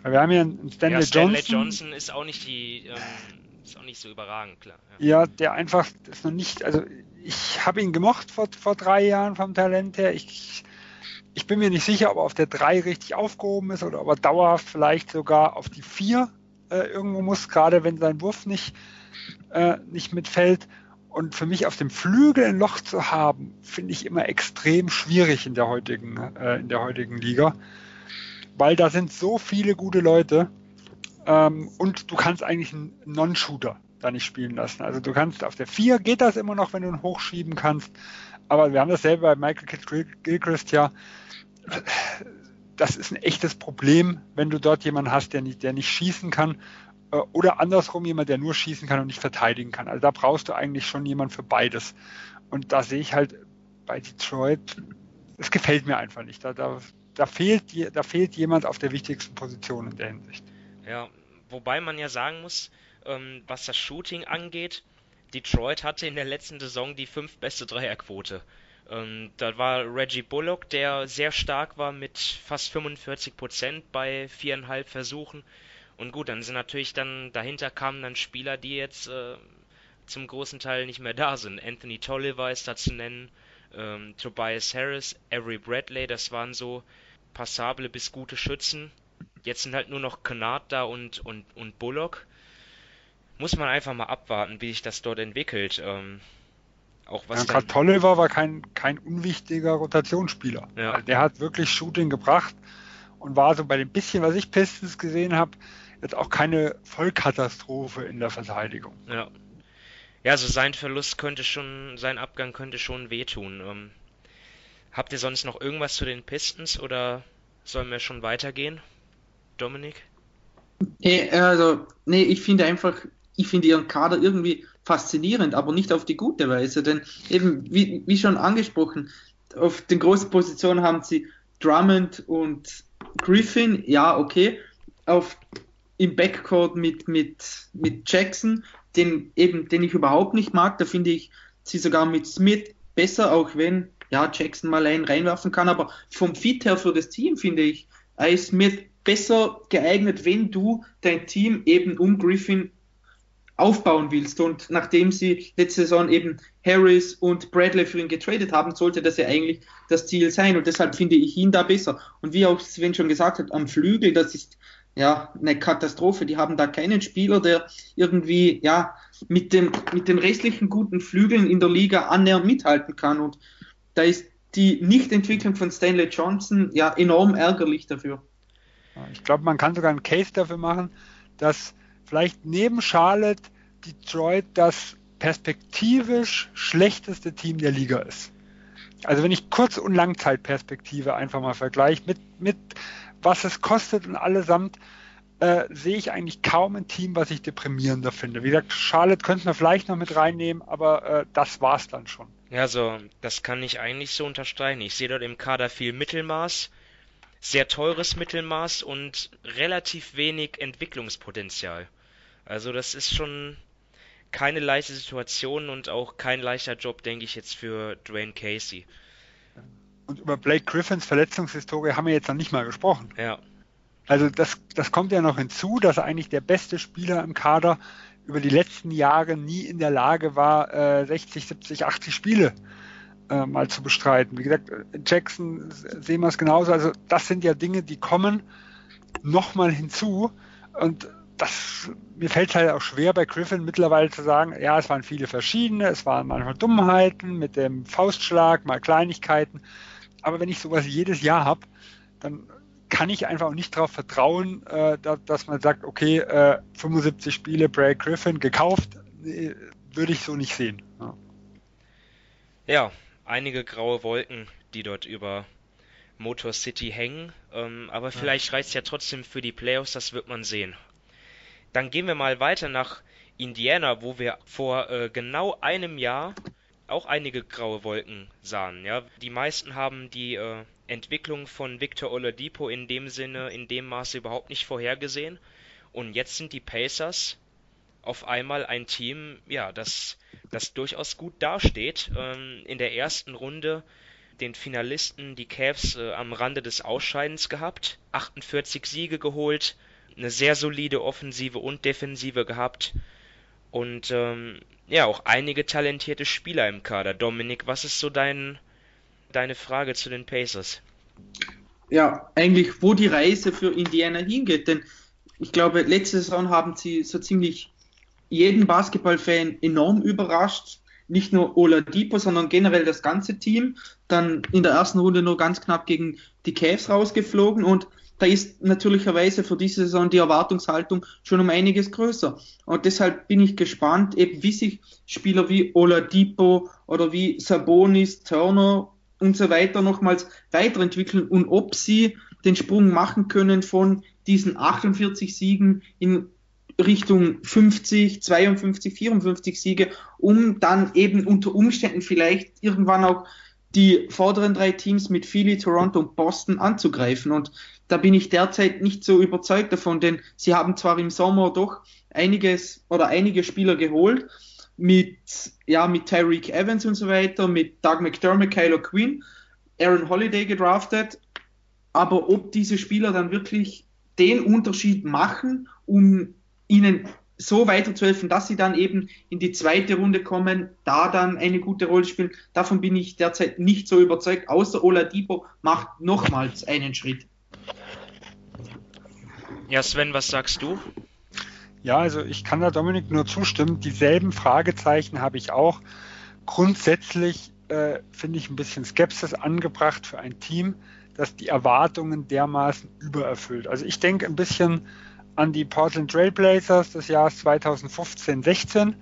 Wir haben hier einen Stanley, ja, Stanley Johnson. Johnson ist auch nicht die, ähm, ist auch nicht so überragend, klar. Ja, ja der einfach ist noch nicht, also ich habe ihn gemocht vor, vor drei Jahren vom Talent her. Ich, ich bin mir nicht sicher, ob er auf der drei richtig aufgehoben ist oder ob er dauerhaft vielleicht sogar auf die vier äh, irgendwo muss, gerade wenn sein Wurf nicht, äh, nicht mitfällt. Und für mich auf dem Flügel ein Loch zu haben, finde ich immer extrem schwierig in der heutigen, äh, in der heutigen Liga. Weil da sind so viele gute Leute ähm, und du kannst eigentlich einen Non-Shooter da nicht spielen lassen. Also du kannst auf der 4 geht das immer noch, wenn du ihn hochschieben kannst. Aber wir haben dasselbe bei Michael Gilchrist ja das ist ein echtes Problem, wenn du dort jemanden hast, der nicht, der nicht schießen kann. Äh, oder andersrum jemand, der nur schießen kann und nicht verteidigen kann. Also da brauchst du eigentlich schon jemanden für beides. Und da sehe ich halt bei Detroit, es gefällt mir einfach nicht. Da, da, da, fehlt, da fehlt jemand auf der wichtigsten Position in der Hinsicht. Ja, wobei man ja sagen muss, ähm, was das Shooting angeht, Detroit hatte in der letzten Saison die fünf beste Dreierquote. Ähm, da war Reggie Bullock, der sehr stark war mit fast 45 Prozent bei viereinhalb Versuchen. Und gut, dann sind natürlich dann, dahinter kamen dann Spieler, die jetzt äh, zum großen Teil nicht mehr da sind. Anthony Tolliver ist da zu nennen, ähm, Tobias Harris, Avery Bradley, das waren so passable bis gute Schützen. Jetzt sind halt nur noch Kennard da und, und, und Bullock. Muss man einfach mal abwarten, wie sich das dort entwickelt. Ähm, auch was ja, Tolliver war kein, kein unwichtiger Rotationsspieler. Ja. Also der hat wirklich Shooting gebracht und war so bei dem bisschen, was ich Pistons gesehen habe, jetzt auch keine Vollkatastrophe in der Verteidigung. Ja. Ja, also sein Verlust könnte schon, sein Abgang könnte schon wehtun. Ähm, habt ihr sonst noch irgendwas zu den Pistons oder sollen wir schon weitergehen? Dominik? Nee, also, nee, ich finde einfach, ich finde ihren Kader irgendwie faszinierend, aber nicht auf die gute Weise. Denn eben, wie, wie schon angesprochen, auf den großen Positionen haben sie Drummond und Griffin, ja, okay. Auf, Im Backcourt mit, mit, mit Jackson, den, eben, den ich überhaupt nicht mag, da finde ich sie sogar mit Smith besser, auch wenn ja, Jackson mal einen reinwerfen kann, aber vom Fit her für das Team finde ich, er ist Smith besser geeignet, wenn du dein Team eben um Griffin aufbauen willst. Und nachdem sie letzte Saison eben Harris und Bradley für ihn getradet haben, sollte das ja eigentlich das Ziel sein. Und deshalb finde ich ihn da besser. Und wie auch Sven schon gesagt hat, am Flügel, das ist ja, eine Katastrophe. Die haben da keinen Spieler, der irgendwie, ja, mit, dem, mit den restlichen guten Flügeln in der Liga annähernd mithalten kann. Und da ist die Nichtentwicklung von Stanley Johnson ja enorm ärgerlich dafür. Ich glaube, man kann sogar einen Case dafür machen, dass vielleicht neben Charlotte Detroit das perspektivisch schlechteste Team der Liga ist. Also wenn ich Kurz- und Langzeitperspektive einfach mal vergleiche mit, mit was es kostet und allesamt, äh, sehe ich eigentlich kaum ein Team, was ich deprimierender finde. Wie gesagt, Charlotte könnten wir vielleicht noch mit reinnehmen, aber äh, das war's dann schon. Ja, so, das kann ich eigentlich so unterstreichen. Ich sehe dort im Kader viel Mittelmaß, sehr teures Mittelmaß und relativ wenig Entwicklungspotenzial. Also das ist schon keine leichte Situation und auch kein leichter Job, denke ich jetzt für Dwayne Casey. Und über Blake Griffins Verletzungshistorie haben wir jetzt noch nicht mal gesprochen. Ja. Also das, das kommt ja noch hinzu, dass eigentlich der beste Spieler im Kader über die letzten Jahre nie in der Lage war, äh, 60, 70, 80 Spiele äh, mal zu bestreiten. Wie gesagt, Jackson sehen wir es genauso. Also das sind ja Dinge, die kommen nochmal hinzu. Und das, mir fällt es halt auch schwer bei Griffin mittlerweile zu sagen, ja, es waren viele verschiedene, es waren manchmal Dummheiten mit dem Faustschlag, mal Kleinigkeiten. Aber wenn ich sowas jedes Jahr habe, dann kann ich einfach auch nicht darauf vertrauen, äh, da, dass man sagt, okay, äh, 75 Spiele Bray Griffin gekauft, nee, würde ich so nicht sehen. Ja. ja. einige graue Wolken, die dort über Motor City hängen, ähm, aber vielleicht ja. reicht es ja trotzdem für die Playoffs, das wird man sehen. Dann gehen wir mal weiter nach Indiana, wo wir vor äh, genau einem Jahr auch einige graue Wolken sahen. Ja, die meisten haben die äh, Entwicklung von Victor Oladipo in dem Sinne, in dem Maße überhaupt nicht vorhergesehen. Und jetzt sind die Pacers auf einmal ein Team, ja, das, das durchaus gut dasteht. Ähm, in der ersten Runde den Finalisten, die Cavs, äh, am Rande des Ausscheidens gehabt, 48 Siege geholt, eine sehr solide Offensive und Defensive gehabt und ähm, ja, auch einige talentierte Spieler im Kader. Dominik, was ist so dein, deine Frage zu den Pacers? Ja, eigentlich, wo die Reise für Indiana hingeht, denn ich glaube, letzte Saison haben sie so ziemlich jeden Basketballfan enorm überrascht. Nicht nur Oladipo, sondern generell das ganze Team. Dann in der ersten Runde nur ganz knapp gegen die Cavs rausgeflogen und da ist natürlicherweise für diese Saison die Erwartungshaltung schon um einiges größer. Und deshalb bin ich gespannt, eben wie sich Spieler wie Oladipo oder wie Sabonis, Turner und so weiter nochmals weiterentwickeln und ob sie den Sprung machen können von diesen 48 Siegen in Richtung 50, 52, 54 Siege, um dann eben unter Umständen vielleicht irgendwann auch die vorderen drei Teams mit Philly, Toronto und Boston anzugreifen. Und da bin ich derzeit nicht so überzeugt davon, denn sie haben zwar im Sommer doch einiges oder einige Spieler geholt, mit, ja, mit Tyreek Evans und so weiter, mit Doug McDermott, Kylo Quinn, Aaron Holiday gedraftet, aber ob diese Spieler dann wirklich den Unterschied machen, um ihnen so weiterzuhelfen, dass sie dann eben in die zweite Runde kommen, da dann eine gute Rolle spielen. Davon bin ich derzeit nicht so überzeugt, außer Oladipo macht nochmals einen Schritt. Ja, Sven, was sagst du? Ja, also ich kann da Dominik nur zustimmen. Dieselben Fragezeichen habe ich auch. Grundsätzlich äh, finde ich ein bisschen Skepsis angebracht für ein Team, das die Erwartungen dermaßen übererfüllt. Also ich denke ein bisschen an die Portland Trailblazers des Jahres 2015-16.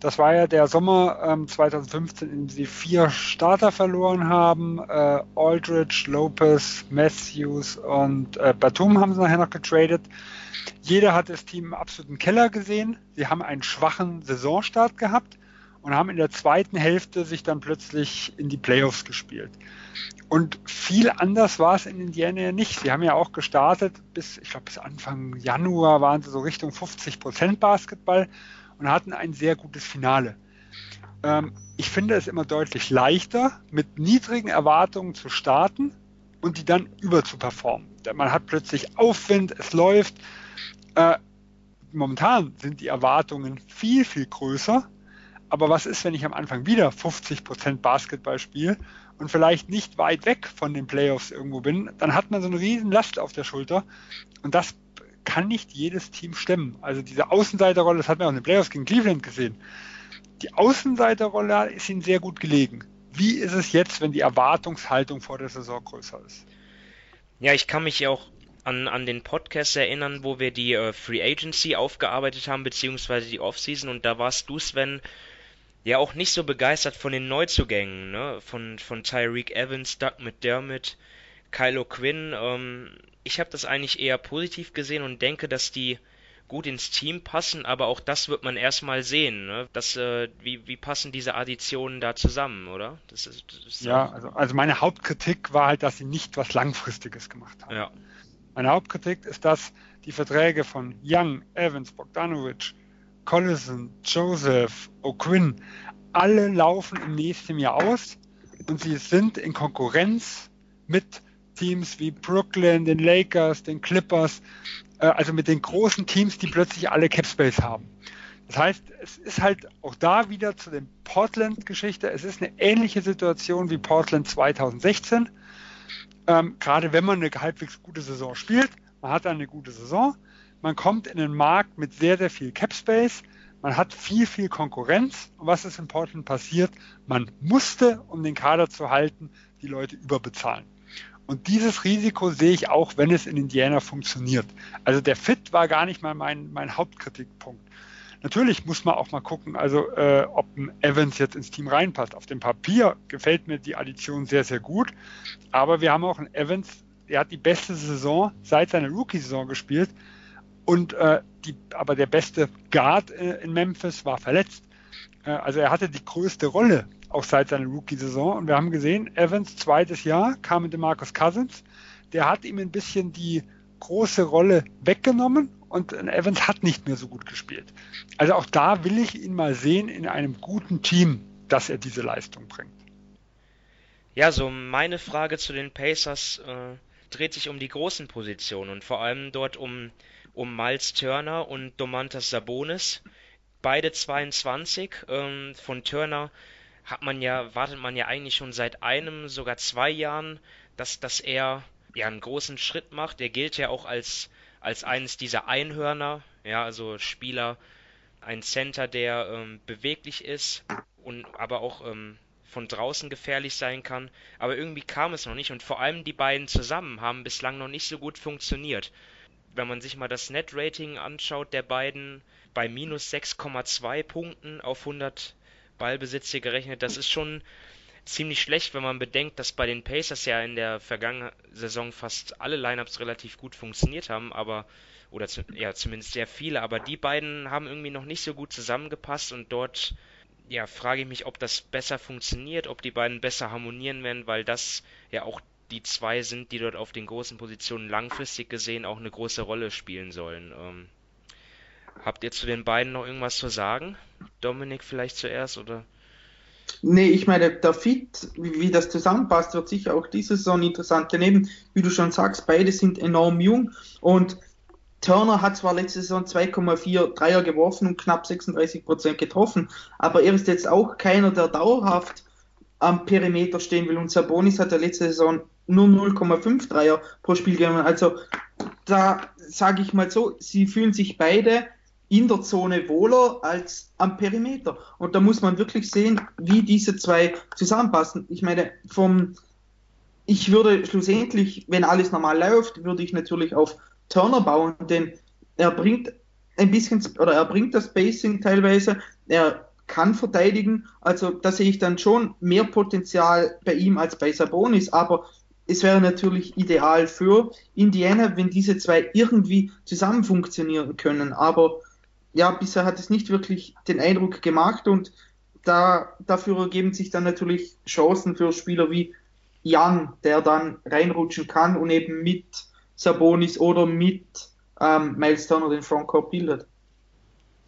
Das war ja der Sommer ähm, 2015, in dem sie vier Starter verloren haben. Äh, Aldridge, Lopez, Matthews und äh, Batum haben sie nachher noch getradet. Jeder hat das Team im absoluten Keller gesehen. Sie haben einen schwachen Saisonstart gehabt und haben in der zweiten Hälfte sich dann plötzlich in die Playoffs gespielt. Und viel anders war es in Indiana nicht. Sie haben ja auch gestartet bis, ich glaube, bis Anfang Januar waren sie so Richtung 50 Prozent Basketball und hatten ein sehr gutes Finale. Ähm, ich finde es immer deutlich leichter, mit niedrigen Erwartungen zu starten und die dann über zu performen. Man hat plötzlich Aufwind, es läuft. Äh, momentan sind die Erwartungen viel, viel größer. Aber was ist, wenn ich am Anfang wieder 50 Prozent Basketball spiele und vielleicht nicht weit weg von den Playoffs irgendwo bin, dann hat man so eine riesen Last auf der Schulter und das kann nicht jedes Team stemmen. Also diese Außenseiterrolle, das hat man auch in den Playoffs gegen Cleveland gesehen. Die Außenseiterrolle ist ihnen sehr gut gelegen. Wie ist es jetzt, wenn die Erwartungshaltung vor der Saison größer ist? Ja, ich kann mich auch an, an den Podcast erinnern, wo wir die äh, Free Agency aufgearbeitet haben, beziehungsweise die Offseason, und da warst du, Sven, ja auch nicht so begeistert von den Neuzugängen, ne? Von, von Tyreek Evans, Doug McDermott, Kylo Quinn. Ähm, ich habe das eigentlich eher positiv gesehen und denke, dass die gut ins Team passen, aber auch das wird man erstmal sehen. Ne? Das, äh, wie, wie passen diese Additionen da zusammen, oder? Das ist, das ist ja, also, also meine Hauptkritik war halt, dass sie nicht was Langfristiges gemacht haben. Ja. Meine Hauptkritik ist, dass die Verträge von Young, Evans, Bogdanovic, Collison, Joseph, O'Quinn, alle laufen im nächsten Jahr aus und sie sind in Konkurrenz mit Teams wie Brooklyn, den Lakers, den Clippers, äh, also mit den großen Teams, die plötzlich alle Capspace haben. Das heißt, es ist halt auch da wieder zu der Portland-Geschichte. Es ist eine ähnliche Situation wie Portland 2016. Ähm, gerade wenn man eine halbwegs gute Saison spielt, man hat eine gute Saison, man kommt in einen Markt mit sehr, sehr viel Capspace, man hat viel, viel Konkurrenz. Und was ist in Portland passiert? Man musste, um den Kader zu halten, die Leute überbezahlen. Und dieses Risiko sehe ich auch, wenn es in Indiana funktioniert. Also der Fit war gar nicht mal mein, mein Hauptkritikpunkt. Natürlich muss man auch mal gucken, also äh, ob ein Evans jetzt ins Team reinpasst. Auf dem Papier gefällt mir die Addition sehr, sehr gut. Aber wir haben auch einen Evans, der hat die beste Saison seit seiner Rookie-Saison gespielt. Und äh, die, aber der beste Guard äh, in Memphis war verletzt. Äh, also er hatte die größte Rolle auch seit seiner Rookie-Saison. Und wir haben gesehen, Evans zweites Jahr kam mit dem Marcus Cousins. Der hat ihm ein bisschen die große Rolle weggenommen und Evans hat nicht mehr so gut gespielt. Also auch da will ich ihn mal sehen in einem guten Team, dass er diese Leistung bringt. Ja, so meine Frage zu den Pacers äh, dreht sich um die großen Positionen und vor allem dort um, um Miles Turner und Domantas Sabonis. Beide 22. Ähm, von Turner hat man ja, wartet man ja eigentlich schon seit einem, sogar zwei Jahren, dass, dass er ja einen großen Schritt macht. Der gilt ja auch als, als eines dieser Einhörner, ja, also Spieler, ein Center, der ähm, beweglich ist und aber auch ähm, von draußen gefährlich sein kann. Aber irgendwie kam es noch nicht und vor allem die beiden zusammen haben bislang noch nicht so gut funktioniert. Wenn man sich mal das Net-Rating anschaut der beiden bei minus 6,2 Punkten auf 100 Ballbesitz hier gerechnet. Das ist schon ziemlich schlecht, wenn man bedenkt, dass bei den Pacers ja in der vergangenen Saison fast alle Lineups relativ gut funktioniert haben, aber oder zu, ja zumindest sehr viele, aber die beiden haben irgendwie noch nicht so gut zusammengepasst und dort ja frage ich mich, ob das besser funktioniert, ob die beiden besser harmonieren werden, weil das ja auch die zwei sind, die dort auf den großen Positionen langfristig gesehen auch eine große Rolle spielen sollen. Ähm, Habt ihr zu den beiden noch irgendwas zu sagen? Dominik vielleicht zuerst oder? Nee, ich meine, der Fit, wie, das zusammenpasst, wird sicher auch diese Saison interessant. Daneben, wie du schon sagst, beide sind enorm jung und Turner hat zwar letzte Saison 2,4 Dreier geworfen und knapp 36 Prozent getroffen, aber er ist jetzt auch keiner, der dauerhaft am Perimeter stehen will. Und Sabonis hat ja letzte Saison nur 0,5 Dreier pro Spiel genommen. Also da sage ich mal so, sie fühlen sich beide in der Zone wohler als am Perimeter. Und da muss man wirklich sehen, wie diese zwei zusammenpassen. Ich meine, vom, ich würde schlussendlich, wenn alles normal läuft, würde ich natürlich auf Turner bauen, denn er bringt ein bisschen, oder er bringt das Spacing teilweise, er kann verteidigen, also da sehe ich dann schon mehr Potenzial bei ihm als bei Sabonis, aber es wäre natürlich ideal für Indiana, wenn diese zwei irgendwie zusammen funktionieren können, aber ja, bisher hat es nicht wirklich den Eindruck gemacht und da, dafür ergeben sich dann natürlich Chancen für Spieler wie Jan, der dann reinrutschen kann und eben mit Sabonis oder mit ähm, Miles Turner den Frontcourt bildet.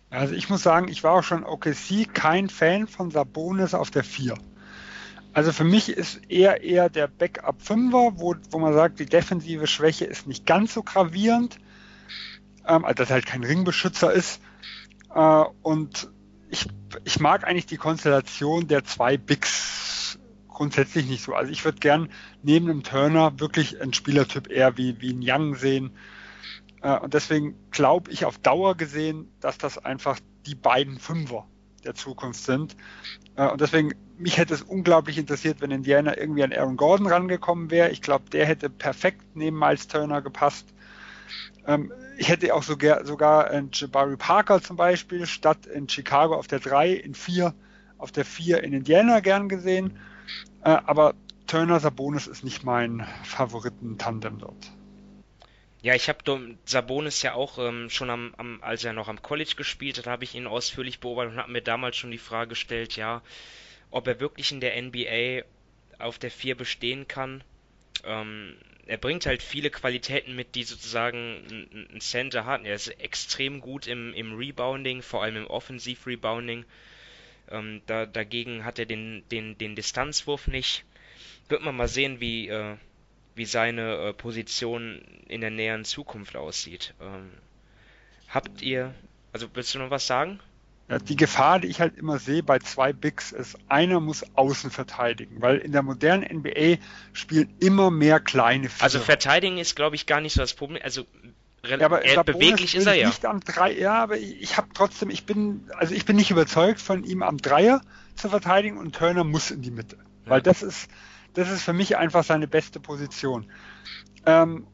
Also ich muss sagen, ich war auch schon OKC kein Fan von Sabonis auf der 4. Also für mich ist er eher der Backup 5er, wo, wo man sagt, die defensive Schwäche ist nicht ganz so gravierend, ähm, also dass er halt kein Ringbeschützer ist. Äh, und ich, ich mag eigentlich die Konstellation der zwei Bigs grundsätzlich nicht so. Also ich würde gern neben dem Turner wirklich einen Spielertyp eher wie, wie ein Young sehen. Äh, und deswegen glaube ich auf Dauer gesehen, dass das einfach die beiden Fünfer der Zukunft sind. Äh, und deswegen, mich hätte es unglaublich interessiert, wenn Indiana irgendwie an Aaron Gordon rangekommen wäre. Ich glaube, der hätte perfekt neben Miles Turner gepasst. Ähm, ich hätte auch sogar, sogar Jabari Parker zum Beispiel statt in Chicago auf der 3 in 4 auf der 4 in Indiana gern gesehen. Äh, aber Turner Sabonis ist nicht mein Favoriten-Tandem dort. Ja, ich habe Sabonis ja auch ähm, schon am, am, als er noch am College gespielt hat, habe ich ihn ausführlich beobachtet und habe mir damals schon die Frage gestellt, ja, ob er wirklich in der NBA auf der 4 bestehen kann. Ähm, er bringt halt viele Qualitäten mit, die sozusagen ein Center hat. Er ist extrem gut im, im Rebounding, vor allem im Offensiv-Rebounding. Ähm, da, dagegen hat er den, den, den Distanzwurf nicht. Wird man mal sehen, wie, äh, wie seine äh, Position in der näheren Zukunft aussieht. Ähm, habt ihr, also willst du noch was sagen? Ja, die Gefahr, die ich halt immer sehe bei zwei Bigs, ist, einer muss außen verteidigen, weil in der modernen NBA spielen immer mehr kleine Vierer. Also verteidigen ist, glaube ich, gar nicht so das Problem. Also ja, aber er, beweglich ist er ja. Nicht am Drei, ja, aber ich, ich habe trotzdem, ich bin, also ich bin nicht überzeugt von ihm am Dreier zu verteidigen und Turner muss in die Mitte, ja. weil das ist, das ist für mich einfach seine beste Position. Ähm,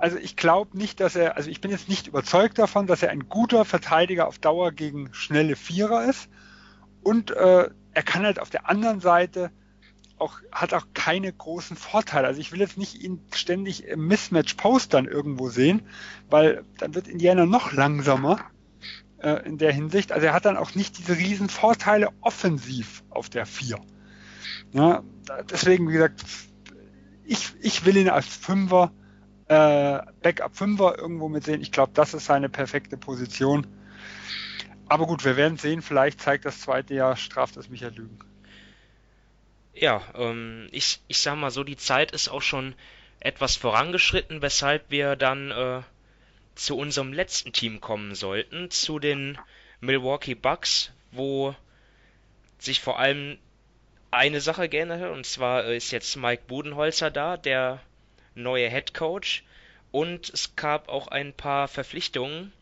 also ich glaube nicht, dass er, also ich bin jetzt nicht überzeugt davon, dass er ein guter Verteidiger auf Dauer gegen schnelle Vierer ist. Und äh, er kann halt auf der anderen Seite auch, hat auch keine großen Vorteile. Also ich will jetzt nicht ihn ständig im Mismatch-Postern irgendwo sehen, weil dann wird Indiana noch langsamer äh, in der Hinsicht. Also er hat dann auch nicht diese riesen Vorteile offensiv auf der 4. Ja, deswegen, wie gesagt, ich, ich will ihn als Fünfer äh, Backup 5er irgendwo mit sehen. Ich glaube, das ist seine perfekte Position. Aber gut, wir werden sehen. Vielleicht zeigt das zweite Jahr, straft es mich ja Lügen. Ja, ähm, ich, ich sag mal so, die Zeit ist auch schon etwas vorangeschritten, weshalb wir dann äh, zu unserem letzten Team kommen sollten, zu den Milwaukee Bucks, wo sich vor allem eine Sache geändert hat, und zwar ist jetzt Mike Budenholzer da, der neue Head Coach und es gab auch ein paar Verpflichtungen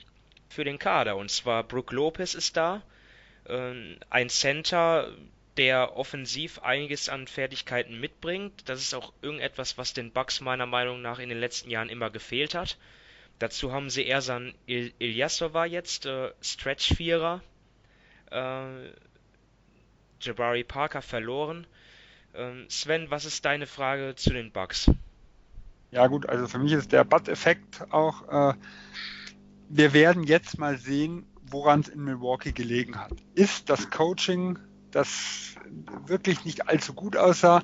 für den Kader. Und zwar Brook Lopez ist da, äh, ein Center, der offensiv einiges an Fertigkeiten mitbringt. Das ist auch irgendetwas, was den Bucks meiner Meinung nach in den letzten Jahren immer gefehlt hat. Dazu haben sie Ersan Il Ilyasova jetzt, äh, Stretch-Vierer, äh, Jabari Parker verloren. Ähm, Sven, was ist deine Frage zu den Bucks? Ja gut, also für mich ist der Butt-Effekt auch, äh, wir werden jetzt mal sehen, woran es in Milwaukee gelegen hat. Ist das Coaching, das wirklich nicht allzu gut aussah,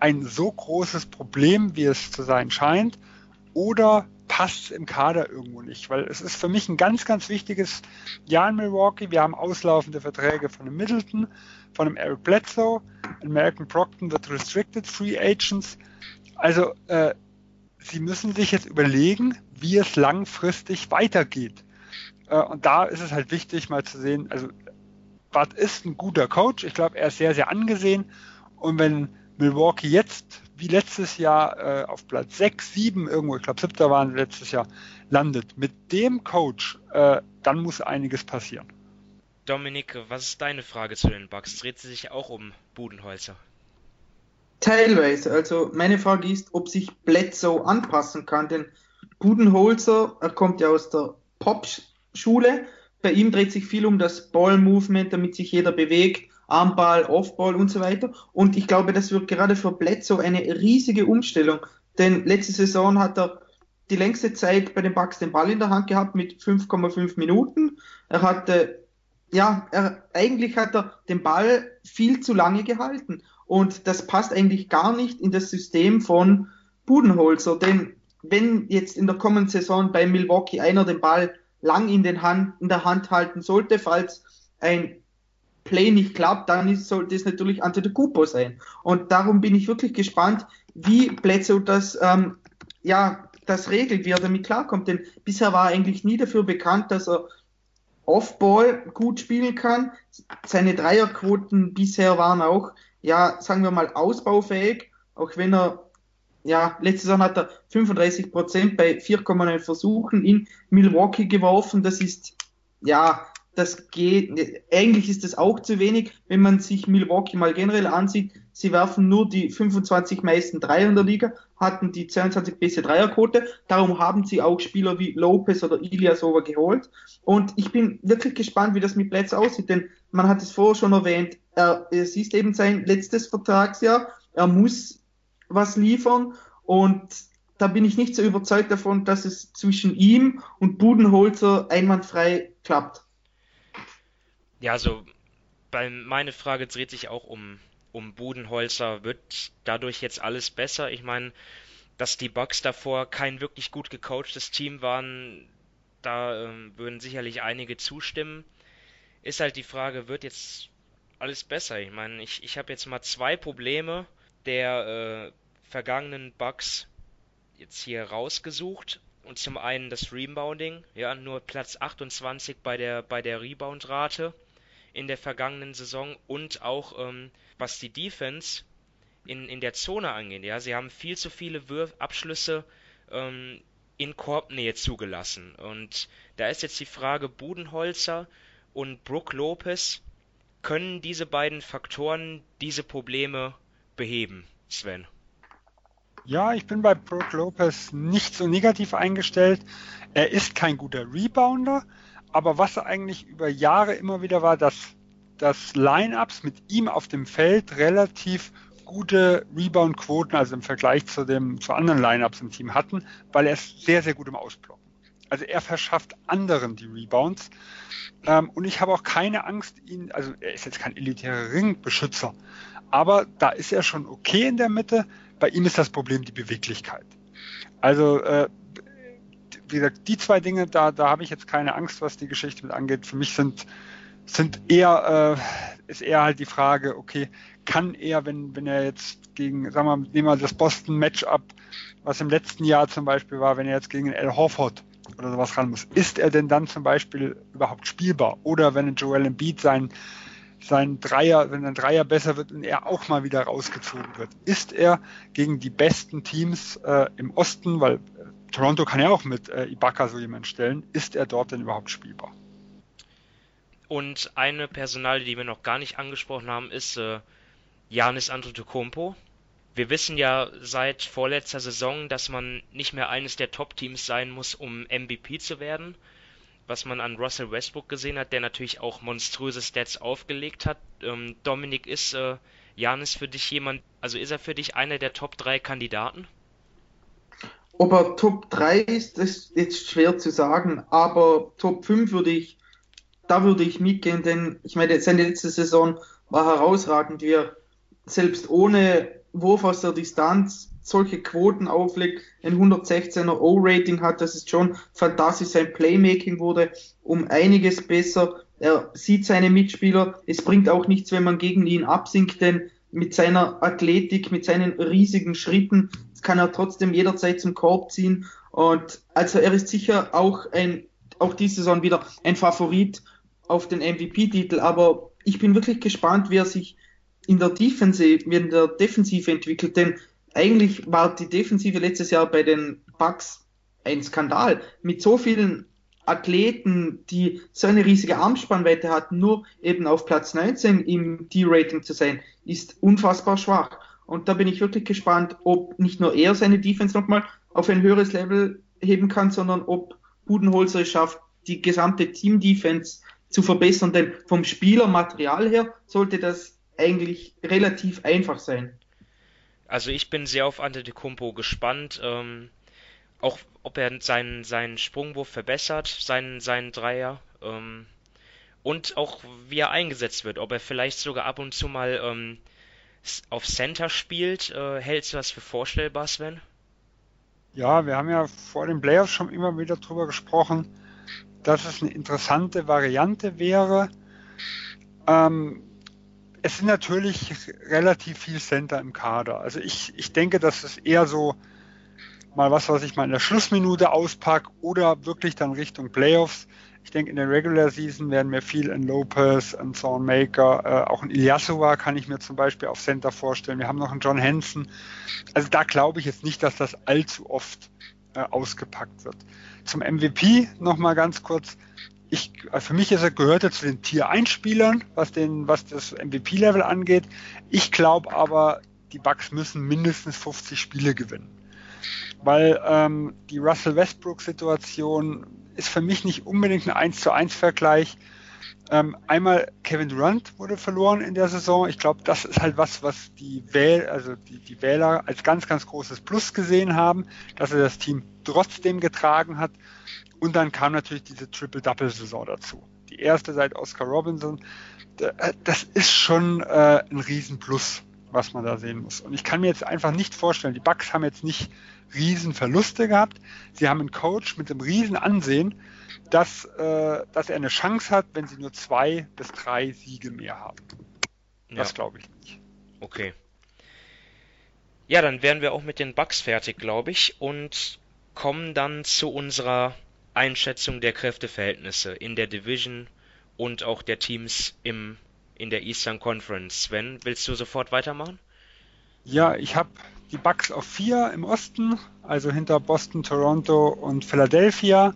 ein so großes Problem, wie es zu sein scheint, oder passt es im Kader irgendwo nicht? Weil es ist für mich ein ganz, ganz wichtiges Jahr in Milwaukee. Wir haben auslaufende Verträge von dem Middleton, von dem Eric Bledsoe, American Procton wird Restricted Free Agents. Also äh, sie müssen sich jetzt überlegen, wie es langfristig weitergeht. Äh, und da ist es halt wichtig, mal zu sehen, also Bart ist ein guter Coach. Ich glaube, er ist sehr, sehr angesehen. Und wenn Milwaukee jetzt, wie letztes Jahr, äh, auf Platz 6, 7 irgendwo, ich glaube, 7. waren letztes Jahr, landet, mit dem Coach, äh, dann muss einiges passieren. Dominik, was ist deine Frage zu den Bucks? Dreht sie sich auch um Budenholzer? Teilweise. Also meine Frage ist, ob sich Bledsoe anpassen kann, denn Budenholzer, er kommt ja aus der Pop-Schule. Bei ihm dreht sich viel um das Ball-Movement, damit sich jeder bewegt, Armball, Offball und so weiter. Und ich glaube, das wird gerade für Bledsoe eine riesige Umstellung, denn letzte Saison hat er die längste Zeit bei den Bucks den Ball in der Hand gehabt mit 5,5 Minuten. Er hatte, ja, er, eigentlich hat er den Ball viel zu lange gehalten. Und das passt eigentlich gar nicht in das System von Budenholzer. Denn wenn jetzt in der kommenden Saison bei Milwaukee einer den Ball lang in, den Hand, in der Hand halten sollte, falls ein Play nicht klappt, dann ist, sollte es natürlich Antetokounmpo sein. Und darum bin ich wirklich gespannt, wie Bledsoe das, ähm, ja, das regelt, wie er damit klarkommt. Denn bisher war er eigentlich nie dafür bekannt, dass er Off-Ball gut spielen kann. Seine Dreierquoten bisher waren auch ja, sagen wir mal, ausbaufähig, auch wenn er ja, letzte Saison hat er 35 Prozent bei 4,9 Versuchen in Milwaukee geworfen. Das ist, ja, das geht, eigentlich ist das auch zu wenig, wenn man sich Milwaukee mal generell ansieht. Sie werfen nur die 25 meisten Dreier in der Liga, hatten die 22 beste Dreierquote. Darum haben sie auch Spieler wie Lopez oder Iliasova geholt. Und ich bin wirklich gespannt, wie das mit Plätzen aussieht, denn man hat es vorher schon erwähnt, er, es ist eben sein letztes Vertragsjahr. Er muss was liefern und da bin ich nicht so überzeugt davon, dass es zwischen ihm und Budenholzer einwandfrei klappt. Ja, also bei, meine Frage dreht sich auch um, um Budenholzer. Wird dadurch jetzt alles besser? Ich meine, dass die Bucks davor kein wirklich gut gecoachtes Team waren, da ähm, würden sicherlich einige zustimmen. Ist halt die Frage, wird jetzt alles besser? Ich meine, ich, ich habe jetzt mal zwei Probleme der äh, vergangenen Bugs jetzt hier rausgesucht. Und zum einen das Rebounding, ja, nur Platz 28 bei der, bei der Rebound-Rate in der vergangenen Saison und auch ähm, was die Defense in, in der Zone angeht. Ja, sie haben viel zu viele Würf Abschlüsse ähm, in Korbnähe zugelassen. Und da ist jetzt die Frage, Budenholzer und Brook Lopez, können diese beiden Faktoren diese Probleme beheben, Sven? Ja, ich bin bei Brook Lopez nicht so negativ eingestellt. Er ist kein guter Rebounder, aber was eigentlich über Jahre immer wieder war, dass, dass Lineups mit ihm auf dem Feld relativ gute Rebound-Quoten, also im Vergleich zu, dem, zu anderen Lineups im Team hatten, weil er ist sehr, sehr gut im Ausblocken. Also er verschafft anderen die Rebounds. Ähm, und ich habe auch keine Angst, ihn, also er ist jetzt kein elitärer Ringbeschützer, aber da ist er schon okay in der Mitte. Bei ihm ist das Problem die Beweglichkeit. Also, äh, wie gesagt, die zwei Dinge, da, da habe ich jetzt keine Angst, was die Geschichte mit angeht. Für mich sind, sind eher, äh, ist eher halt die Frage, okay, kann er, wenn, wenn er jetzt gegen, sagen wir, nehmen wir das Boston Matchup, was im letzten Jahr zum Beispiel war, wenn er jetzt gegen Al Horford oder sowas ran muss, ist er denn dann zum Beispiel überhaupt spielbar? Oder wenn Joel Embiid sein sein Dreier, wenn ein Dreier besser wird und er auch mal wieder rausgezogen wird. Ist er gegen die besten Teams äh, im Osten, weil Toronto kann ja auch mit äh, Ibaka so jemanden stellen, ist er dort denn überhaupt spielbar? Und eine Personalie, die wir noch gar nicht angesprochen haben, ist äh, Janis Antetokounmpo. Wir wissen ja seit vorletzter Saison, dass man nicht mehr eines der Top-Teams sein muss, um MVP zu werden was man an Russell Westbrook gesehen hat, der natürlich auch monströse Stats aufgelegt hat. Ähm, Dominik, ist äh, Janis für dich jemand, also ist er für dich einer der Top 3 Kandidaten? Ob er Top 3 ist, ist jetzt schwer zu sagen, aber Top 5 würde ich, da würde ich mitgehen, denn ich meine, seine letzte Saison war herausragend, wie er selbst ohne Wurf aus der Distanz solche Quoten auflegt, ein 116er O-Rating hat, das ist schon fantastisch. Sein Playmaking wurde um einiges besser. Er sieht seine Mitspieler. Es bringt auch nichts, wenn man gegen ihn absinkt, denn mit seiner Athletik, mit seinen riesigen Schritten kann er trotzdem jederzeit zum Korb ziehen. Und also er ist sicher auch ein, auch diese Saison wieder ein Favorit auf den MVP-Titel. Aber ich bin wirklich gespannt, wie er sich in der Defensive, in der Defensive entwickelt, denn eigentlich war die Defensive letztes Jahr bei den Bucks ein Skandal. Mit so vielen Athleten, die so eine riesige Armspannweite hatten, nur eben auf Platz 19 im D-Rating zu sein, ist unfassbar schwach. Und da bin ich wirklich gespannt, ob nicht nur er seine Defense nochmal auf ein höheres Level heben kann, sondern ob Budenholzer es schafft, die gesamte Team-Defense zu verbessern. Denn vom Spielermaterial her sollte das eigentlich relativ einfach sein. Also ich bin sehr auf Antetokounmpo gespannt, ähm, auch ob er seinen, seinen Sprungwurf verbessert, seinen, seinen Dreier, ähm, und auch wie er eingesetzt wird, ob er vielleicht sogar ab und zu mal ähm, auf Center spielt. Äh, hältst du das für vorstellbar, Sven? Ja, wir haben ja vor den Playoffs schon immer wieder darüber gesprochen, dass es eine interessante Variante wäre. Ähm, es sind natürlich relativ viel Center im Kader. Also ich, ich denke, dass es eher so mal was, was ich mal in der Schlussminute auspacke oder wirklich dann Richtung Playoffs Ich denke, in der Regular Season werden mir viel ein Lopez, ein Thornmaker, äh, auch ein Ilyasova kann ich mir zum Beispiel auf Center vorstellen. Wir haben noch einen John Hansen. Also da glaube ich jetzt nicht, dass das allzu oft äh, ausgepackt wird. Zum MVP nochmal ganz kurz. Ich, äh, für mich ist er, gehört er zu den Tier 1 Spielern, was, den, was das MVP-Level angeht. Ich glaube aber, die Bucks müssen mindestens 50 Spiele gewinnen. Weil ähm, die Russell Westbrook-Situation ist für mich nicht unbedingt ein 1 zu 1 Vergleich. Ähm, einmal Kevin Durant wurde verloren in der Saison. Ich glaube, das ist halt was, was die, Wähl also die, die Wähler als ganz, ganz großes Plus gesehen haben, dass er das Team trotzdem getragen hat. Und dann kam natürlich diese Triple-Double-Saison dazu. Die erste seit Oscar Robinson. Äh, das ist schon äh, ein Riesenplus, was man da sehen muss. Und ich kann mir jetzt einfach nicht vorstellen, die Bucks haben jetzt nicht Riesenverluste gehabt. Sie haben einen Coach mit einem Riesenansehen, dass, äh, dass er eine Chance hat, wenn sie nur zwei bis drei Siege mehr haben. Das ja. glaube ich nicht. Okay. Ja, dann wären wir auch mit den Bugs fertig, glaube ich, und kommen dann zu unserer Einschätzung der Kräfteverhältnisse in der Division und auch der Teams im, in der Eastern Conference. Sven, willst du sofort weitermachen? Ja, ich habe die Bucks auf vier im Osten, also hinter Boston, Toronto und Philadelphia.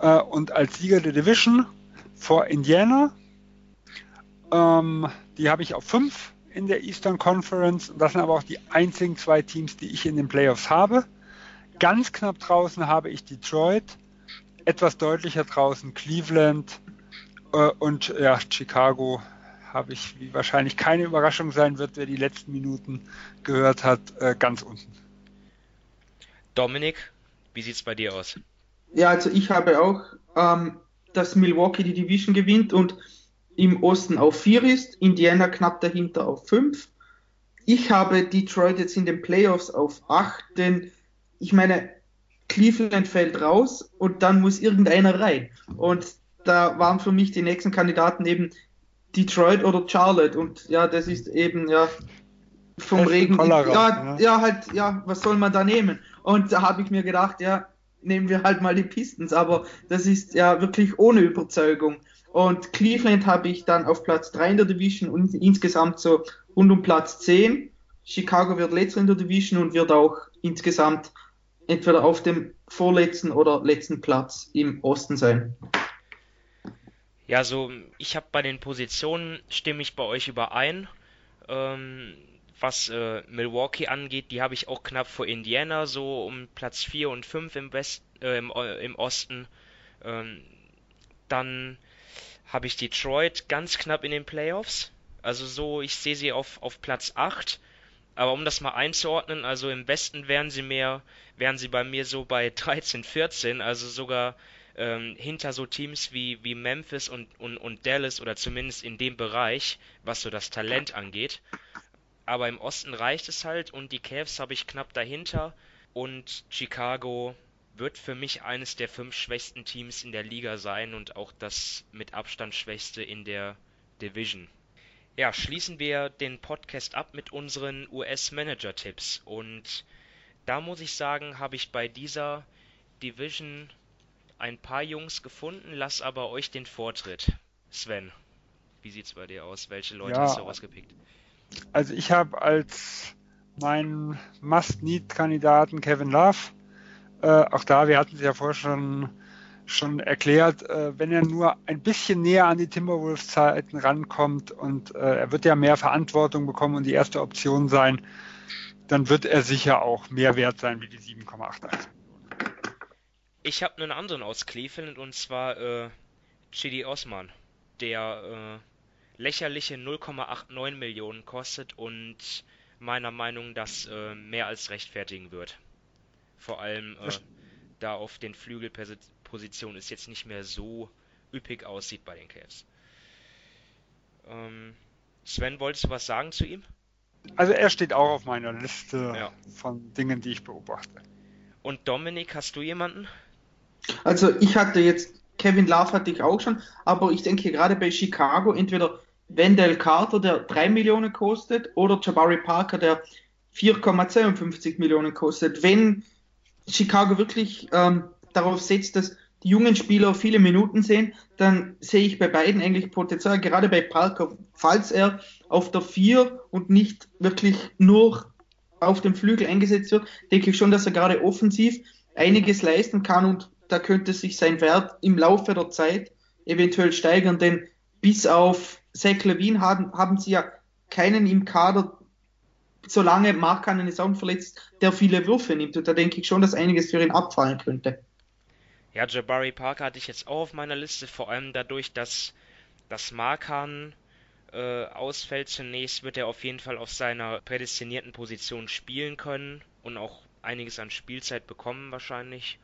Äh, und als Sieger der Division vor Indiana. Ähm, die habe ich auf fünf in der Eastern Conference. Das sind aber auch die einzigen zwei Teams, die ich in den Playoffs habe. Ganz knapp draußen habe ich Detroit, etwas deutlicher draußen Cleveland äh, und ja, Chicago habe ich, wie wahrscheinlich keine Überraschung sein wird, wer die letzten Minuten gehört hat, äh, ganz unten. Dominik, wie sieht es bei dir aus? Ja, also ich habe auch, ähm, dass Milwaukee die Division gewinnt und im Osten auf 4 ist, Indiana knapp dahinter auf 5. Ich habe Detroit jetzt in den Playoffs auf 8, denn ich meine, Cleveland fällt raus und dann muss irgendeiner rein. Und da waren für mich die nächsten Kandidaten eben Detroit oder Charlotte. Und ja, das ist eben ja vom das Regen. Cholera, ja, ja, ja, halt, ja, was soll man da nehmen? Und da habe ich mir gedacht, ja, nehmen wir halt mal die Pistons, aber das ist ja wirklich ohne Überzeugung. Und Cleveland habe ich dann auf Platz 3 in der Division und insgesamt so rund um Platz 10. Chicago wird letzter in der Division und wird auch insgesamt entweder auf dem vorletzten oder letzten Platz im Osten sein. Ja, so, ich habe bei den Positionen, stimme ich bei euch überein. Ähm, was äh, Milwaukee angeht, die habe ich auch knapp vor Indiana, so um Platz 4 und 5 im, West, äh, im, äh, im Osten. Ähm, dann habe ich Detroit ganz knapp in den Playoffs. Also so, ich sehe sie auf, auf Platz 8. Aber um das mal einzuordnen, also im Westen wären sie mehr, wären sie bei mir so bei 13, 14, also sogar ähm, hinter so Teams wie, wie Memphis und, und, und Dallas oder zumindest in dem Bereich, was so das Talent angeht. Aber im Osten reicht es halt und die Cavs habe ich knapp dahinter und Chicago wird für mich eines der fünf schwächsten Teams in der Liga sein und auch das mit Abstand schwächste in der Division. Ja, schließen wir den Podcast ab mit unseren US-Manager-Tipps. Und da muss ich sagen, habe ich bei dieser Division ein paar Jungs gefunden, lass aber euch den Vortritt. Sven, wie sieht's bei dir aus? Welche Leute ja, hast du rausgepickt? Also ich habe als meinen Must-Need-Kandidaten Kevin Love. Äh, auch da, wir hatten es ja vorher schon, schon erklärt, äh, wenn er nur ein bisschen näher an die Timberwolves-Zeiten rankommt und äh, er wird ja mehr Verantwortung bekommen und die erste Option sein, dann wird er sicher auch mehr wert sein wie die 7,81. Ich habe einen anderen aus Cleveland und zwar äh, Chidi Osman, der äh, lächerliche 0,89 Millionen kostet und meiner Meinung nach das äh, mehr als rechtfertigen wird. Vor allem äh, da auf den Flügelpositionen es jetzt nicht mehr so üppig aussieht bei den Cavs. Ähm, Sven, wolltest du was sagen zu ihm? Also er steht auch auf meiner Liste ja. von Dingen, die ich beobachte. Und Dominik, hast du jemanden? Also ich hatte jetzt, Kevin Love hatte ich auch schon, aber ich denke gerade bei Chicago entweder Wendell Carter, der 3 Millionen kostet, oder Jabari Parker, der 4,52 Millionen kostet. Wenn Chicago wirklich ähm, darauf setzt, dass die jungen Spieler viele Minuten sehen, dann sehe ich bei beiden eigentlich Potenzial, gerade bei Parker, falls er auf der 4 und nicht wirklich nur auf dem Flügel eingesetzt wird, denke ich schon, dass er gerade offensiv einiges leisten kann und da könnte sich sein Wert im Laufe der Zeit eventuell steigern, denn bis auf Zach Levine haben, haben sie ja keinen im Kader, solange Mark ist auch verletzt, der viele Würfe nimmt. Und da denke ich schon, dass einiges für ihn abfallen könnte. Ja, Jabari Parker hatte ich jetzt auch auf meiner Liste, vor allem dadurch, dass das Markan äh, ausfällt zunächst, wird er auf jeden Fall auf seiner prädestinierten Position spielen können und auch einiges an Spielzeit bekommen wahrscheinlich.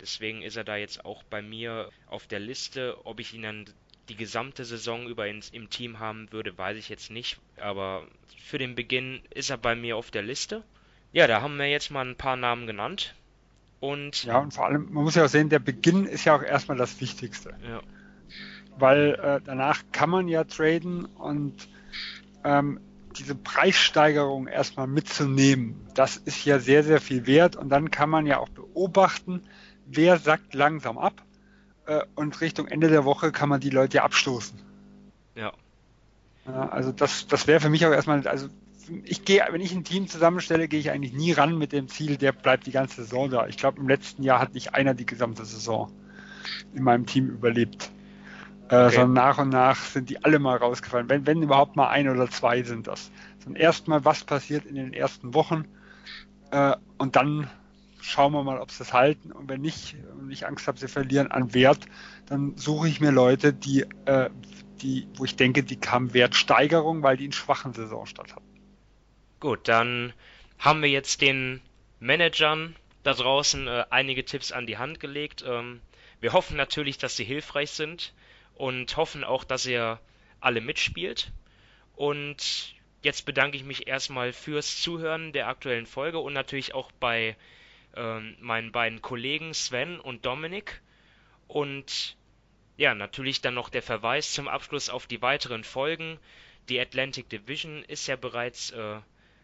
Deswegen ist er da jetzt auch bei mir auf der Liste. Ob ich ihn dann die gesamte Saison über ins, im Team haben würde, weiß ich jetzt nicht. Aber für den Beginn ist er bei mir auf der Liste. Ja, da haben wir jetzt mal ein paar Namen genannt. Und ja, und vor allem, man muss ja auch sehen, der Beginn ist ja auch erstmal das Wichtigste. Ja. Weil äh, danach kann man ja traden und ähm, diese Preissteigerung erstmal mitzunehmen, das ist ja sehr, sehr viel wert und dann kann man ja auch beobachten, wer sackt langsam ab äh, und Richtung Ende der Woche kann man die Leute ja abstoßen. Ja. ja also das, das wäre für mich auch erstmal, also ich gehe, wenn ich ein Team zusammenstelle, gehe ich eigentlich nie ran mit dem Ziel, der bleibt die ganze Saison da. Ich glaube, im letzten Jahr hat nicht einer die gesamte Saison in meinem Team überlebt. Äh, okay. sondern nach und nach sind die alle mal rausgefallen. Wenn, wenn überhaupt mal ein oder zwei sind das. Sondern erstmal, was passiert in den ersten Wochen äh, und dann schauen wir mal, ob sie es halten. Und wenn nicht, und ich Angst habe, sie verlieren an Wert, dann suche ich mir Leute, die, äh, die, wo ich denke, die haben Wertsteigerung, weil die in schwachen Saisonstart hatten. Gut, dann haben wir jetzt den Managern da draußen äh, einige Tipps an die Hand gelegt. Ähm, wir hoffen natürlich, dass sie hilfreich sind und hoffen auch, dass ihr alle mitspielt. Und jetzt bedanke ich mich erstmal fürs Zuhören der aktuellen Folge und natürlich auch bei ähm, meinen beiden Kollegen Sven und Dominik. Und ja, natürlich dann noch der Verweis zum Abschluss auf die weiteren Folgen. Die Atlantic Division ist ja bereits äh,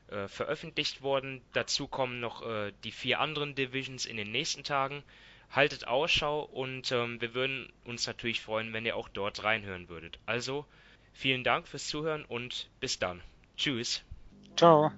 äh, veröffentlicht worden. Dazu kommen noch äh, die vier anderen Divisions in den nächsten Tagen. Haltet Ausschau und ähm, wir würden uns natürlich freuen, wenn ihr auch dort reinhören würdet. Also vielen Dank fürs Zuhören und bis dann. Tschüss. Ciao.